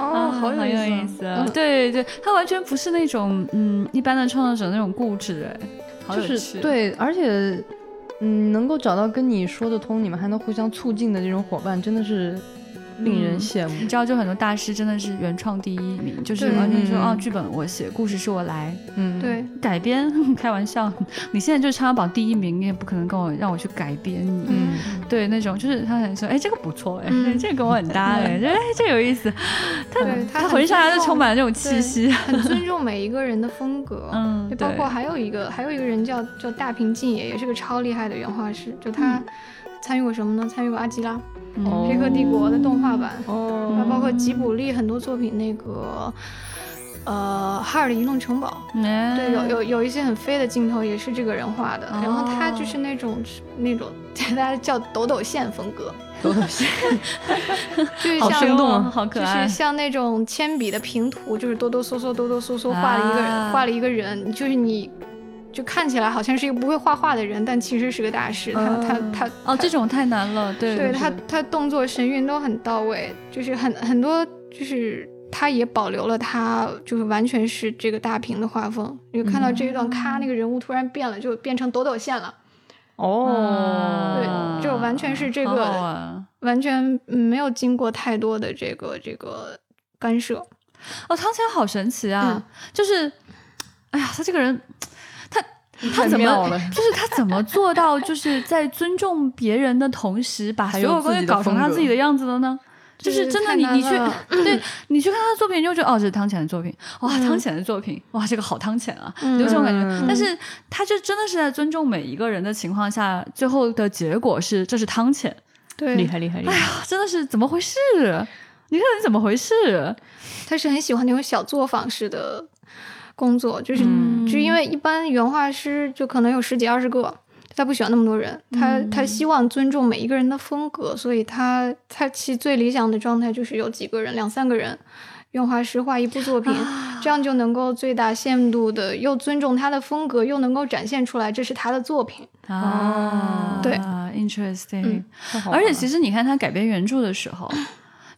哦，好很有意思啊。嗯对对，他完全不是那种嗯一般的创作者那种固执哎，好就有趣。是对，而且嗯，能够找到跟你说得通，你们还能互相促进的这种伙伴，真的是令人嗯羡慕。你知道，就很多大师真的是原创第一名，就是完全说嗯哦，剧本我写，故事是我来嗯，对，改编，开玩笑，你现在就是唱榜第一名，你也不可能跟我让我去改编你。嗯，对，那种就是他很说，哎，这个不错，哎，嗯这个跟我很搭，哎，这哎这有意思。他对他浑身上下就充满了这种气息。很尊重每一个人的风格。嗯，对，对，包括还有一个还有一个人叫叫大平静也，也是个超厉害的原画师。就他参与过什么呢？参与过《阿基拉》嗯黑客帝国》的动画版，哦，还包括吉卜力很多作品，那个呃《哈尔的移动城堡》。哎对，有有有一些很飞的镜头也是这个人画的。然后他哦就是那种那种 大家叫抖抖线风格，抖抖线 就是好像生动啊好可就是。像那种铅笔的平涂，就是哆哆嗦嗦、哆哆嗦嗦画了一个人，啊画了一个人，就是你，就看起来好像是一个不会画画的人，但其实是个大师。他、他嗯他哦，这种太难了，对对他他动作神韵都很到位，就是很很多就是。他也保留了他就是完全是这个大屏的画风，你就看到这一段，咔，那个人物突然变了，就变成抖抖线了，哦，对就完全是这个完全嗯没有经过太多的这个这个干涉。哦，汤浅好神奇啊！嗯就是，哎呀，他这个人，他怎么，就是他怎么做到，就是在尊重别人的同时，把所有有东西搞成他自己的样子的呢？就是真的太你，你去 对你去看他的作品，你就觉得哦，这是汤浅的作品，哇，嗯汤浅的作品，哇，这个好汤浅啊，嗯有这种感觉。嗯但是他就真的是在尊重每一个人的情况下，最后的结果是这是汤浅，对，厉害厉害厉害！啊真的是怎么回事？你看你怎么回事？他是很喜欢那种小作坊式的工作，就是、嗯就因为一般原画师就可能有十几二十个，他不喜欢那么多人，他、嗯他希望尊重每一个人的风格，所以他他其实最理想的状态就是有几个人，两三个人。原画师画一部作品，这样就能够最大限度的又尊重他的风格，又能够展现出来这是他的作品。啊，对，interesting。嗯而且其实你看他改编原著的时候，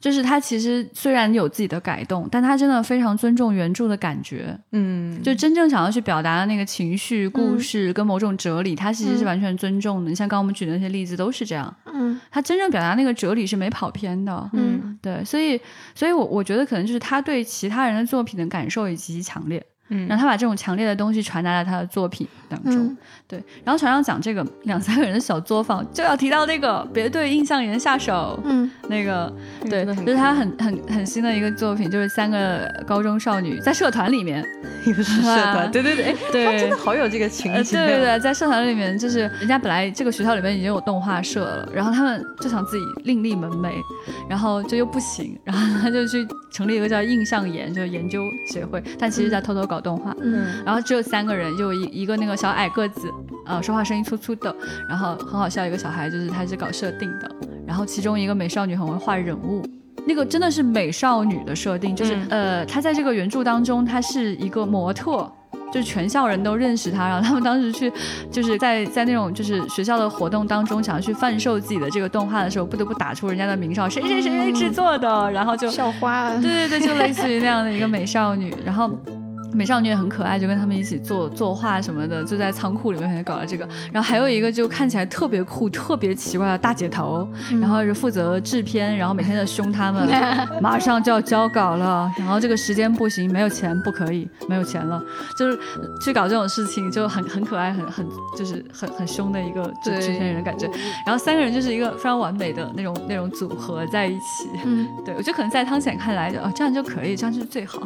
就是他其实虽然有自己的改动，但他真的非常尊重原著的感觉，嗯，就真正想要去表达的那个情绪、故事跟某种哲理，他其实是嗯完全尊重的。你像刚刚我们举的那些例子都是这样，嗯他真正表达那个哲理是没跑偏的。嗯对，所以，所以我我觉得可能就是他对其他人的作品的感受也极其强烈，嗯。然后他把这种强烈的东西传达在他的作品当中。嗯。对，然后船上讲这个两三个人的小作坊，就要提到那个别对印象岩下手。嗯。那个对，就是他很很很新的一个作品，就是三个高中少女在社团里面，又是社团，对对对，哎，对。他真的好有这个情呃，节，对对对，在社团里面，就是人家本来这个学校里面已经有动画社了，然后他们就想自己另立门楣，然后这又不行，然后他就去成立一个叫印象研，就是研究协会，但其实在偷偷搞动画。嗯然后只有三个人，就一一个那个小矮个子，呃，说话声音粗粗的，然后很好笑一个小孩，就是他是搞设定的，然后其中一个美少女很会画人物。那个真的是美少女的设定，就是、嗯呃，她在这个原著当中，她是一个模特，就是全校人都认识她，然后他们当时去，就是在在那种就是学校的活动当中，想要去贩售自己的这个动画的时候，不得不打出人家的名号，谁谁谁谁制作的，然后就校花，对对对，就类似于那样的一个美少女。然后美少女也很可爱，就跟他们一起做作画什么的，就在仓库里面搞了这个。然后还有一个就看起来特别酷、特别奇怪的大姐头，然后是负责制片，然后每天在凶他们，马上就要交稿了，然后这个时间不行，没有钱不可以，没有钱了，就是去搞这种事情就很很可爱，很很就是很很凶的一个制制片人的感觉。然后三个人就是一个非常完美的那种那种组合在一起。嗯，对我觉得可能在汤浅看来，哦这样就可以，这样就是最好，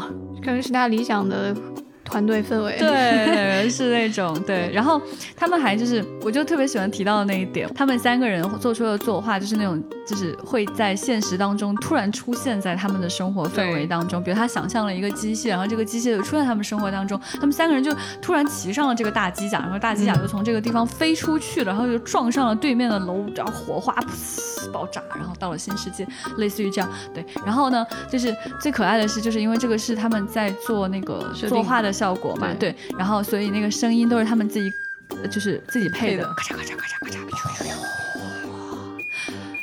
可能是他理想的。love. 团队氛围，对，是那种对。然后他们还就是，我就特别喜欢提到的那一点，他们三个人做出的作画，就是那种，就是会在现实当中突然出现在他们的生活氛围当中。比如他想象了一个机械，然后这个机械就出现在他们生活当中，他们三个人就突然骑上了这个大机甲，然后大机甲就从这个地方飞出去了，然后就撞上了对面的楼，然后火花噗爆炸，然后到了新世界，类似于这样。对，然后呢，就是最可爱的是，就是因为这个是他们在做那个作画的。效果嘛，对，然后所以那个声音都是他们自己，就是自己配的，咔嚓咔嚓咔嚓咔嚓，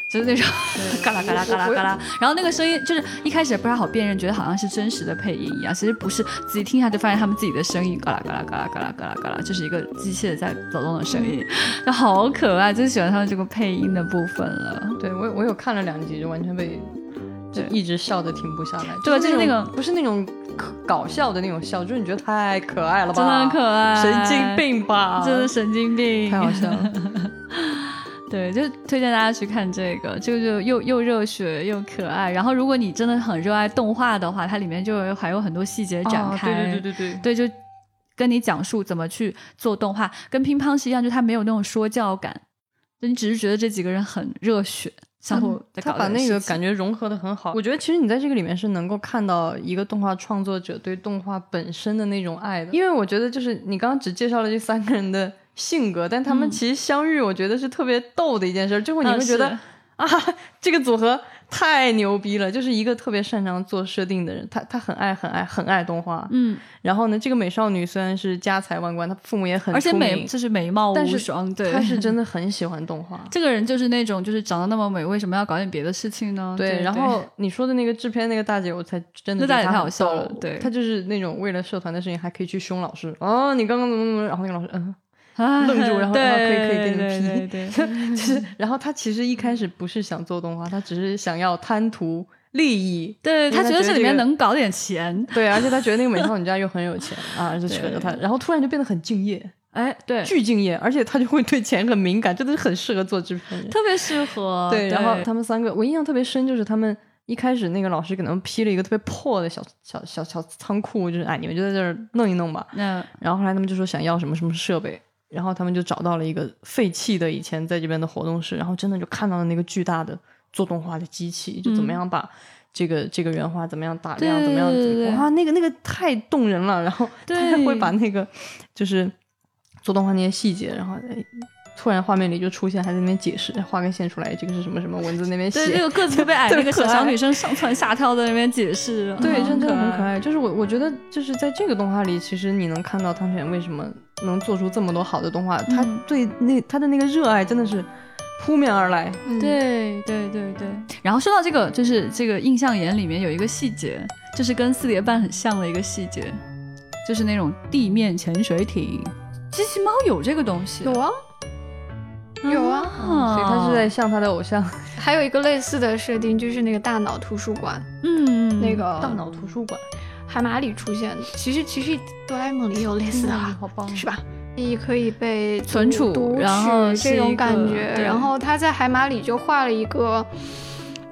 就是那种 嘎啦嘎啦嘎啦嘎啦，然后那个声音就是一开始不太好辨认，觉得好像是真实的配音一样，其实不是，仔细听一下就发现他们自己的声音，嘎啦嘎啦嘎啦嘎啦嘎啦嘎啦，就是一个机械在走动的声音，就好可爱，最喜欢他们这个配音的部分了。对我我有看了两集，就完全被。就一直笑的停不下来，对，就是那个不是那种搞笑的那种笑，就是你觉得太可爱了吧？真的很可爱，神经病吧？真的神经病，太好笑了。对，就推荐大家去看这个，这个就又又热血又可爱。然后如果你真的很热爱动画的话，它里面就还有很多细节展开，对对对对对，对，就跟你讲述怎么去做动画，跟乒乓是一样，就它没有那种说教感，就你只是觉得这几个人很热血。相互他把那个感觉融合的很好，我觉得其实你在这个里面是能够看到一个动画创作者对动画本身的那种爱的，因为我觉得就是你刚刚只介绍了这三个人的性格，但他们其实相遇，我觉得是特别逗的一件事，最后你会觉得啊，这个组合。太牛逼了，就是一个特别擅长做设定的人，他他很爱很爱很爱动画，嗯，然后呢，这个美少女虽然是家财万贯，她父母也很而且美就是美貌无双，对，她是真的很喜欢动画。这个人就是那种就是长得那么美，为什么要搞点别的事情呢？对，然后你说的那个制片那个大姐，我才真的那大姐太好笑了，对，她就是那种为了社团的事情还可以去凶老师哦，你刚刚怎么怎么，然后那个老师嗯。愣住，然后然后可以可以给你批，就是，然后他其实一开始不是想做动画，他只是想要贪图利益，对他觉得这里面能搞点钱，对，而且他觉得那个美少女家又很有钱啊，就扯着他，然后突然就变得很敬业，哎，对，巨敬业，而且他就会对钱很敏感，真的是很适合做制片人，特别适合。对，然后他们三个，我印象特别深，就是他们一开始那个老师给他们批了一个特别破的小小小小仓库，就是哎，你们就在这儿弄一弄吧。那然后后来他们就说想要什么什么设备。然后他们就找到了一个废弃的以前在这边的活动室，然后真的就看到了那个巨大的做动画的机器，就怎么样把这个这个原画怎么样打亮，怎么样哇，那个那个太动人了。然后他会把那个就是做动画那些细节，然后。突然画面里就出现，还在那边解释，画个线出来，这个是什么什么文字那边写。对，那个个子特别矮那个小小女生上蹿下跳在那边解释。对，真的很可爱。就是我我觉得就是在这个动画里，其实你能看到汤浅为什么能做出这么多好的动画，他对那他的那个热爱真的是扑面而来。对对对对。然后说到这个，就是这个印象眼里面有一个细节，就是跟四叠半很像的一个细节，就是那种地面潜水艇。机器猫有这个东西？有啊。有啊，所以他是在像他的偶像。还有一个类似的设定，就是那个大脑图书馆，嗯，那个大脑图书馆，海马里出现的。其实其实哆啦 A 梦里有类似的，好棒，是吧？也可以被存储，然后这种感觉。然后他在海马里就画了一个。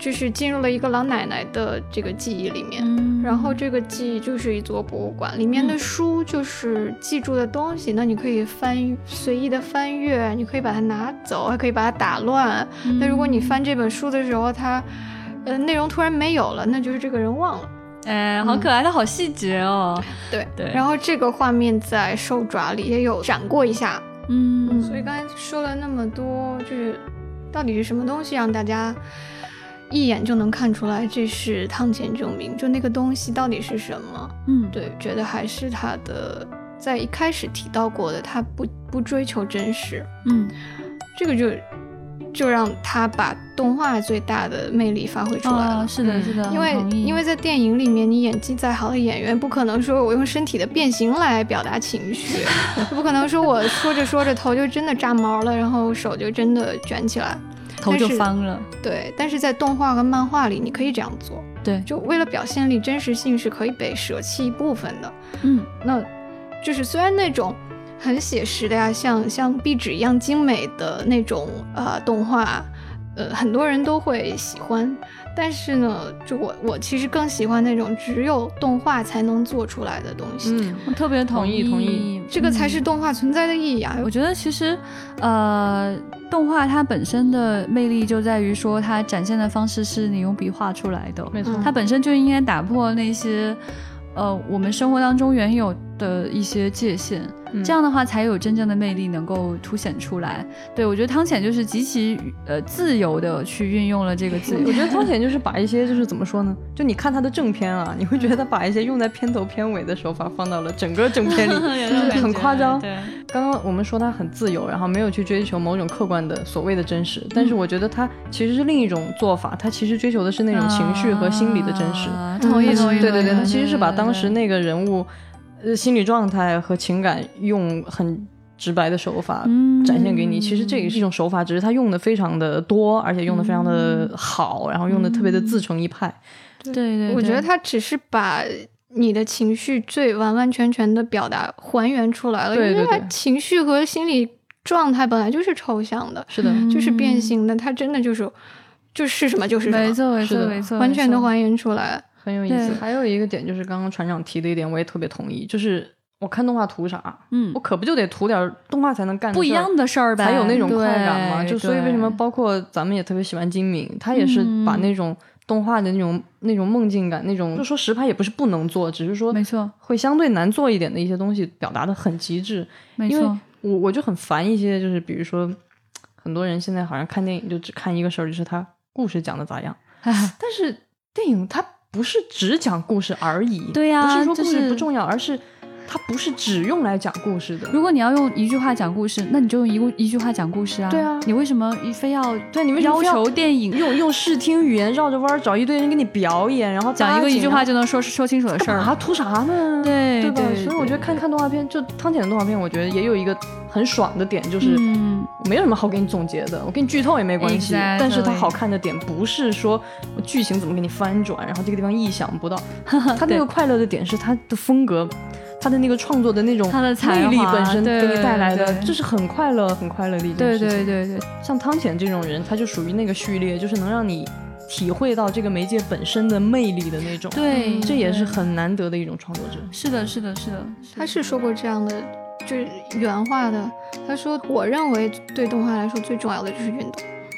就是进入了一个老奶奶的这个记忆里面，然后这个记忆就是一座博物馆，里面的书就是记住的东西。那你可以翻随意的翻阅，你可以把它拿走，还可以把它打乱。那如果你翻这本书的时候，它呃内容突然没有了，那就是这个人忘了。哎，好可爱，它好细节哦。对对。然后这个画面在兽爪里也有闪过一下。嗯。所以刚才说了那么多，就是到底是什么东西让大家？一眼就能看出来这是汤浅证明，就那个东西到底是什么？嗯，对，觉得还是他的在一开始提到过的，他不不追求真实。嗯，这个就就让他把动画最大的魅力发挥出来了。啊，是的，嗯是的，因为因为在电影里面，你演技再好的演员，不可能说我用身体的变形来表达情绪，不可能说我说着说着头就真的炸毛了，然后手就真的卷起来。头就但是翻了，对，但是在动画和漫画里，你可以这样做，对，就为了表现力，真实性是可以被舍弃一部分的。嗯，那就是虽然那种很写实的呀，像像壁纸一样精美的那种呃动画，呃很多人都会喜欢，但是呢，就我我其实更喜欢那种只有动画才能做出来的东西，嗯，我特别同意意，同意这个才是嗯动画存在的意义啊。我觉得其实，呃，动画它本身的魅力就在于说，它展现的方式是你用笔画出来的，没错，嗯它本身就应该打破那些，呃，我们生活当中原有的一些界限，嗯这样的话才有真正的魅力能够凸显出来。对我觉得汤浅就是极其呃自由的去运用了这个自由我。觉得汤浅就是把一些就是怎么说呢？就你看他的正片啊，你会觉得他把一些用在片头片尾的手法放到了整个正片里，就是很夸张。对，刚刚我们说他很自由，然后没有去追求某种客观的所谓的真实，但是我觉得他其实是另一种做法，他其实追求的是那种情绪和心理的真实。啊同意嗯同意，对对对，他其实是把当时那个人物，呃，心理状态和情感用很直白的手法嗯展现给你。其实这也是一种手法，只是他用的非常的多，而且用的非常的好，然后用的特别的自成一派。对对，我觉得对他只是把你的情绪最完完全全的表达还原出来了，因为他情绪和心理状态本来就是抽象的，是的，嗯就是变形的，他真的就是就是什么就是什么，没错没错没错，完全没错的还原出来。很有意思。还有一个点就是刚刚船长提的一点，我也特别同意，就是我看动画图啥，嗯我可不就得图点动画才能干不一样的事儿呗，才有那种快感嘛。就所以为什么包括咱们也特别喜欢金敏，他也是把嗯那种动画的那种那种梦境感，那种就说实拍也不是不能做，只是说没错会相对难做一点的一些东西表达的很极致。因为没错，我我就很烦一些，就是比如说很多人现在好像看电影就只看一个事儿，就是他故事讲的咋样，但是电影它不是只讲故事而已，对呀不是说故事不重要，而是它不是只用来讲故事的。如果你要用一句话讲故事，那你就用一个一句话讲故事啊。对啊你为什么非要对你为什么要求电影用用视听语言绕着弯儿找一堆人给你表演，然后讲一个一句话就就能说说清楚的事儿？啊，图啥呢？对对吧？对所以我觉得看看动画片，就汤浅的动画片，我觉得也有一个很爽的点，就是嗯，没有什么好给你总结的，我给你剧透也没关系。但是它好看的点不是说剧情怎么给你翻转，然后这个地方意想不到，它那个快乐的点是它的风格。它的那个创作的那种他的才魅力本身对给你带来的，对这是很快乐、很快乐的一件对事情。对对对，像汤浅这种人，他就属于那个序列，就是能让你体会到这个媒介本身的魅力的那种。对，这也是很难得的一种创作者。是的，是的，是的，他是说过这样的，就是原话的。他说：“我认为对动画来说最重要的就是运动。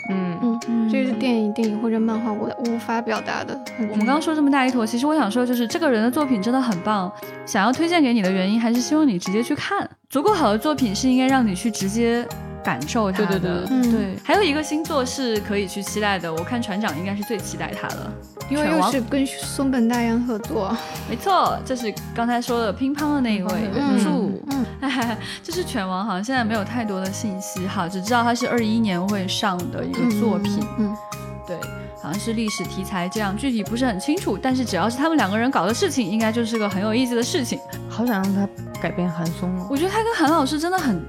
嗯嗯，嗯这是电影、电影或者漫画我无法表达的。我们刚刚说这么大一坨，其实我想说，就是这个人的作品真的很棒。想要推荐给你的原因，还是希望你直接去看。足够好的作品是应该让你去直接感受它的。对对对嗯对还有一个星座是可以去期待的，我看船长应该是最期待他的。因为又是跟松本大洋合作，没错，这是刚才说的乒乓的那一位乒原乓的著。嗯就 是犬王，好像现在没有太多的信息哈，只知道他是二一年会上的一个作品。嗯，对，好像是历史题材这样，具体不是很清楚。但是只要是他们两个人搞的事情，应该就是个很有意思的事情。好想让他改变韩松哦。我觉得他跟韩老师真的很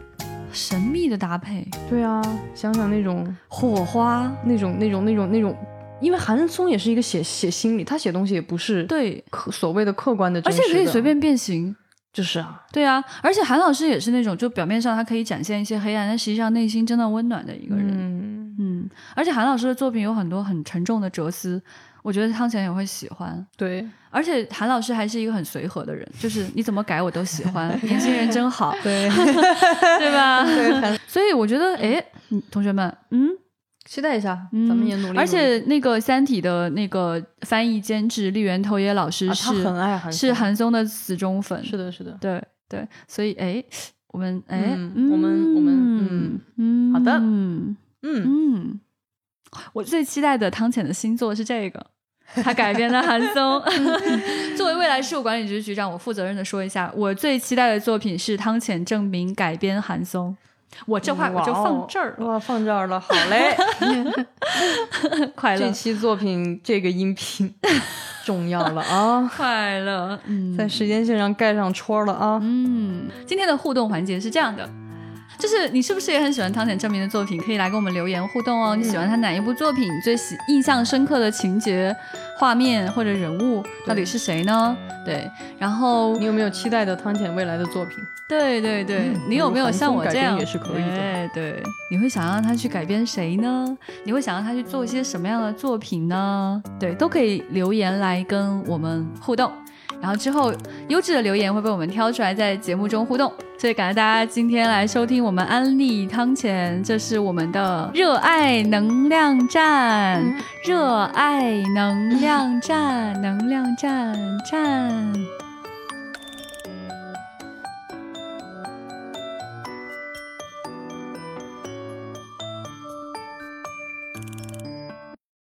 神秘的搭配，对啊，想想那种火花。那种那种那种那种，因为韩松也是一个写写心理，他写东西也不是对，客所谓的客观的而且可以随便变形。就是啊，对啊，而且韩老师也是那种，就表面上他可以展现一些黑暗，但实际上内心真的温暖的一个人。嗯，嗯，而且韩老师的作品有很多很沉重的哲思，我觉得汤浅也会喜欢。对而且韩老师还是一个很随和的人，就是你怎么改我都喜欢，年轻人真好，对对吧？对，所以我觉得，哎，嗯同学们，嗯，期待一下，嗯咱们也努力努力。而且那个《三体》的那个翻译监制立原头野老师啊，是、他很爱韩，是韩松的死忠粉，是的，是的，对对，所以哎，我们哎，嗯我们我们嗯嗯，好的嗯嗯，嗯，我最期待的汤浅的新作是这个。他改编的韩松，作为未来事务管理局局长，我负责任的说一下，我最期待的作品是汤浅证明改编韩松。我这话我就放这儿了，哇，放这儿了，好嘞。快乐这期作品这个音频重要了啊，快乐，嗯在时间线上盖上戳了啊。嗯，今天的互动环节是这样的。就是你是不是也很喜欢汤浅证明的作品？可以来跟我们留言互动哦。你喜欢他哪一部作品？你最喜印象深刻的情节、画面或者人物到底是谁呢？对，然后你有没有期待的汤浅未来的作品？对对对，嗯你有没有像我这样也是可以的对对，你会想让他去改编谁呢？你会想让他去做一些什么样的作品呢？对，都可以留言来跟我们互动。然后之后优质的留言会被我们挑出来，在节目中互动。所以感谢大家今天来收听我们安利汤钱，这是我们的热爱能量站，热爱能量站，能量站站。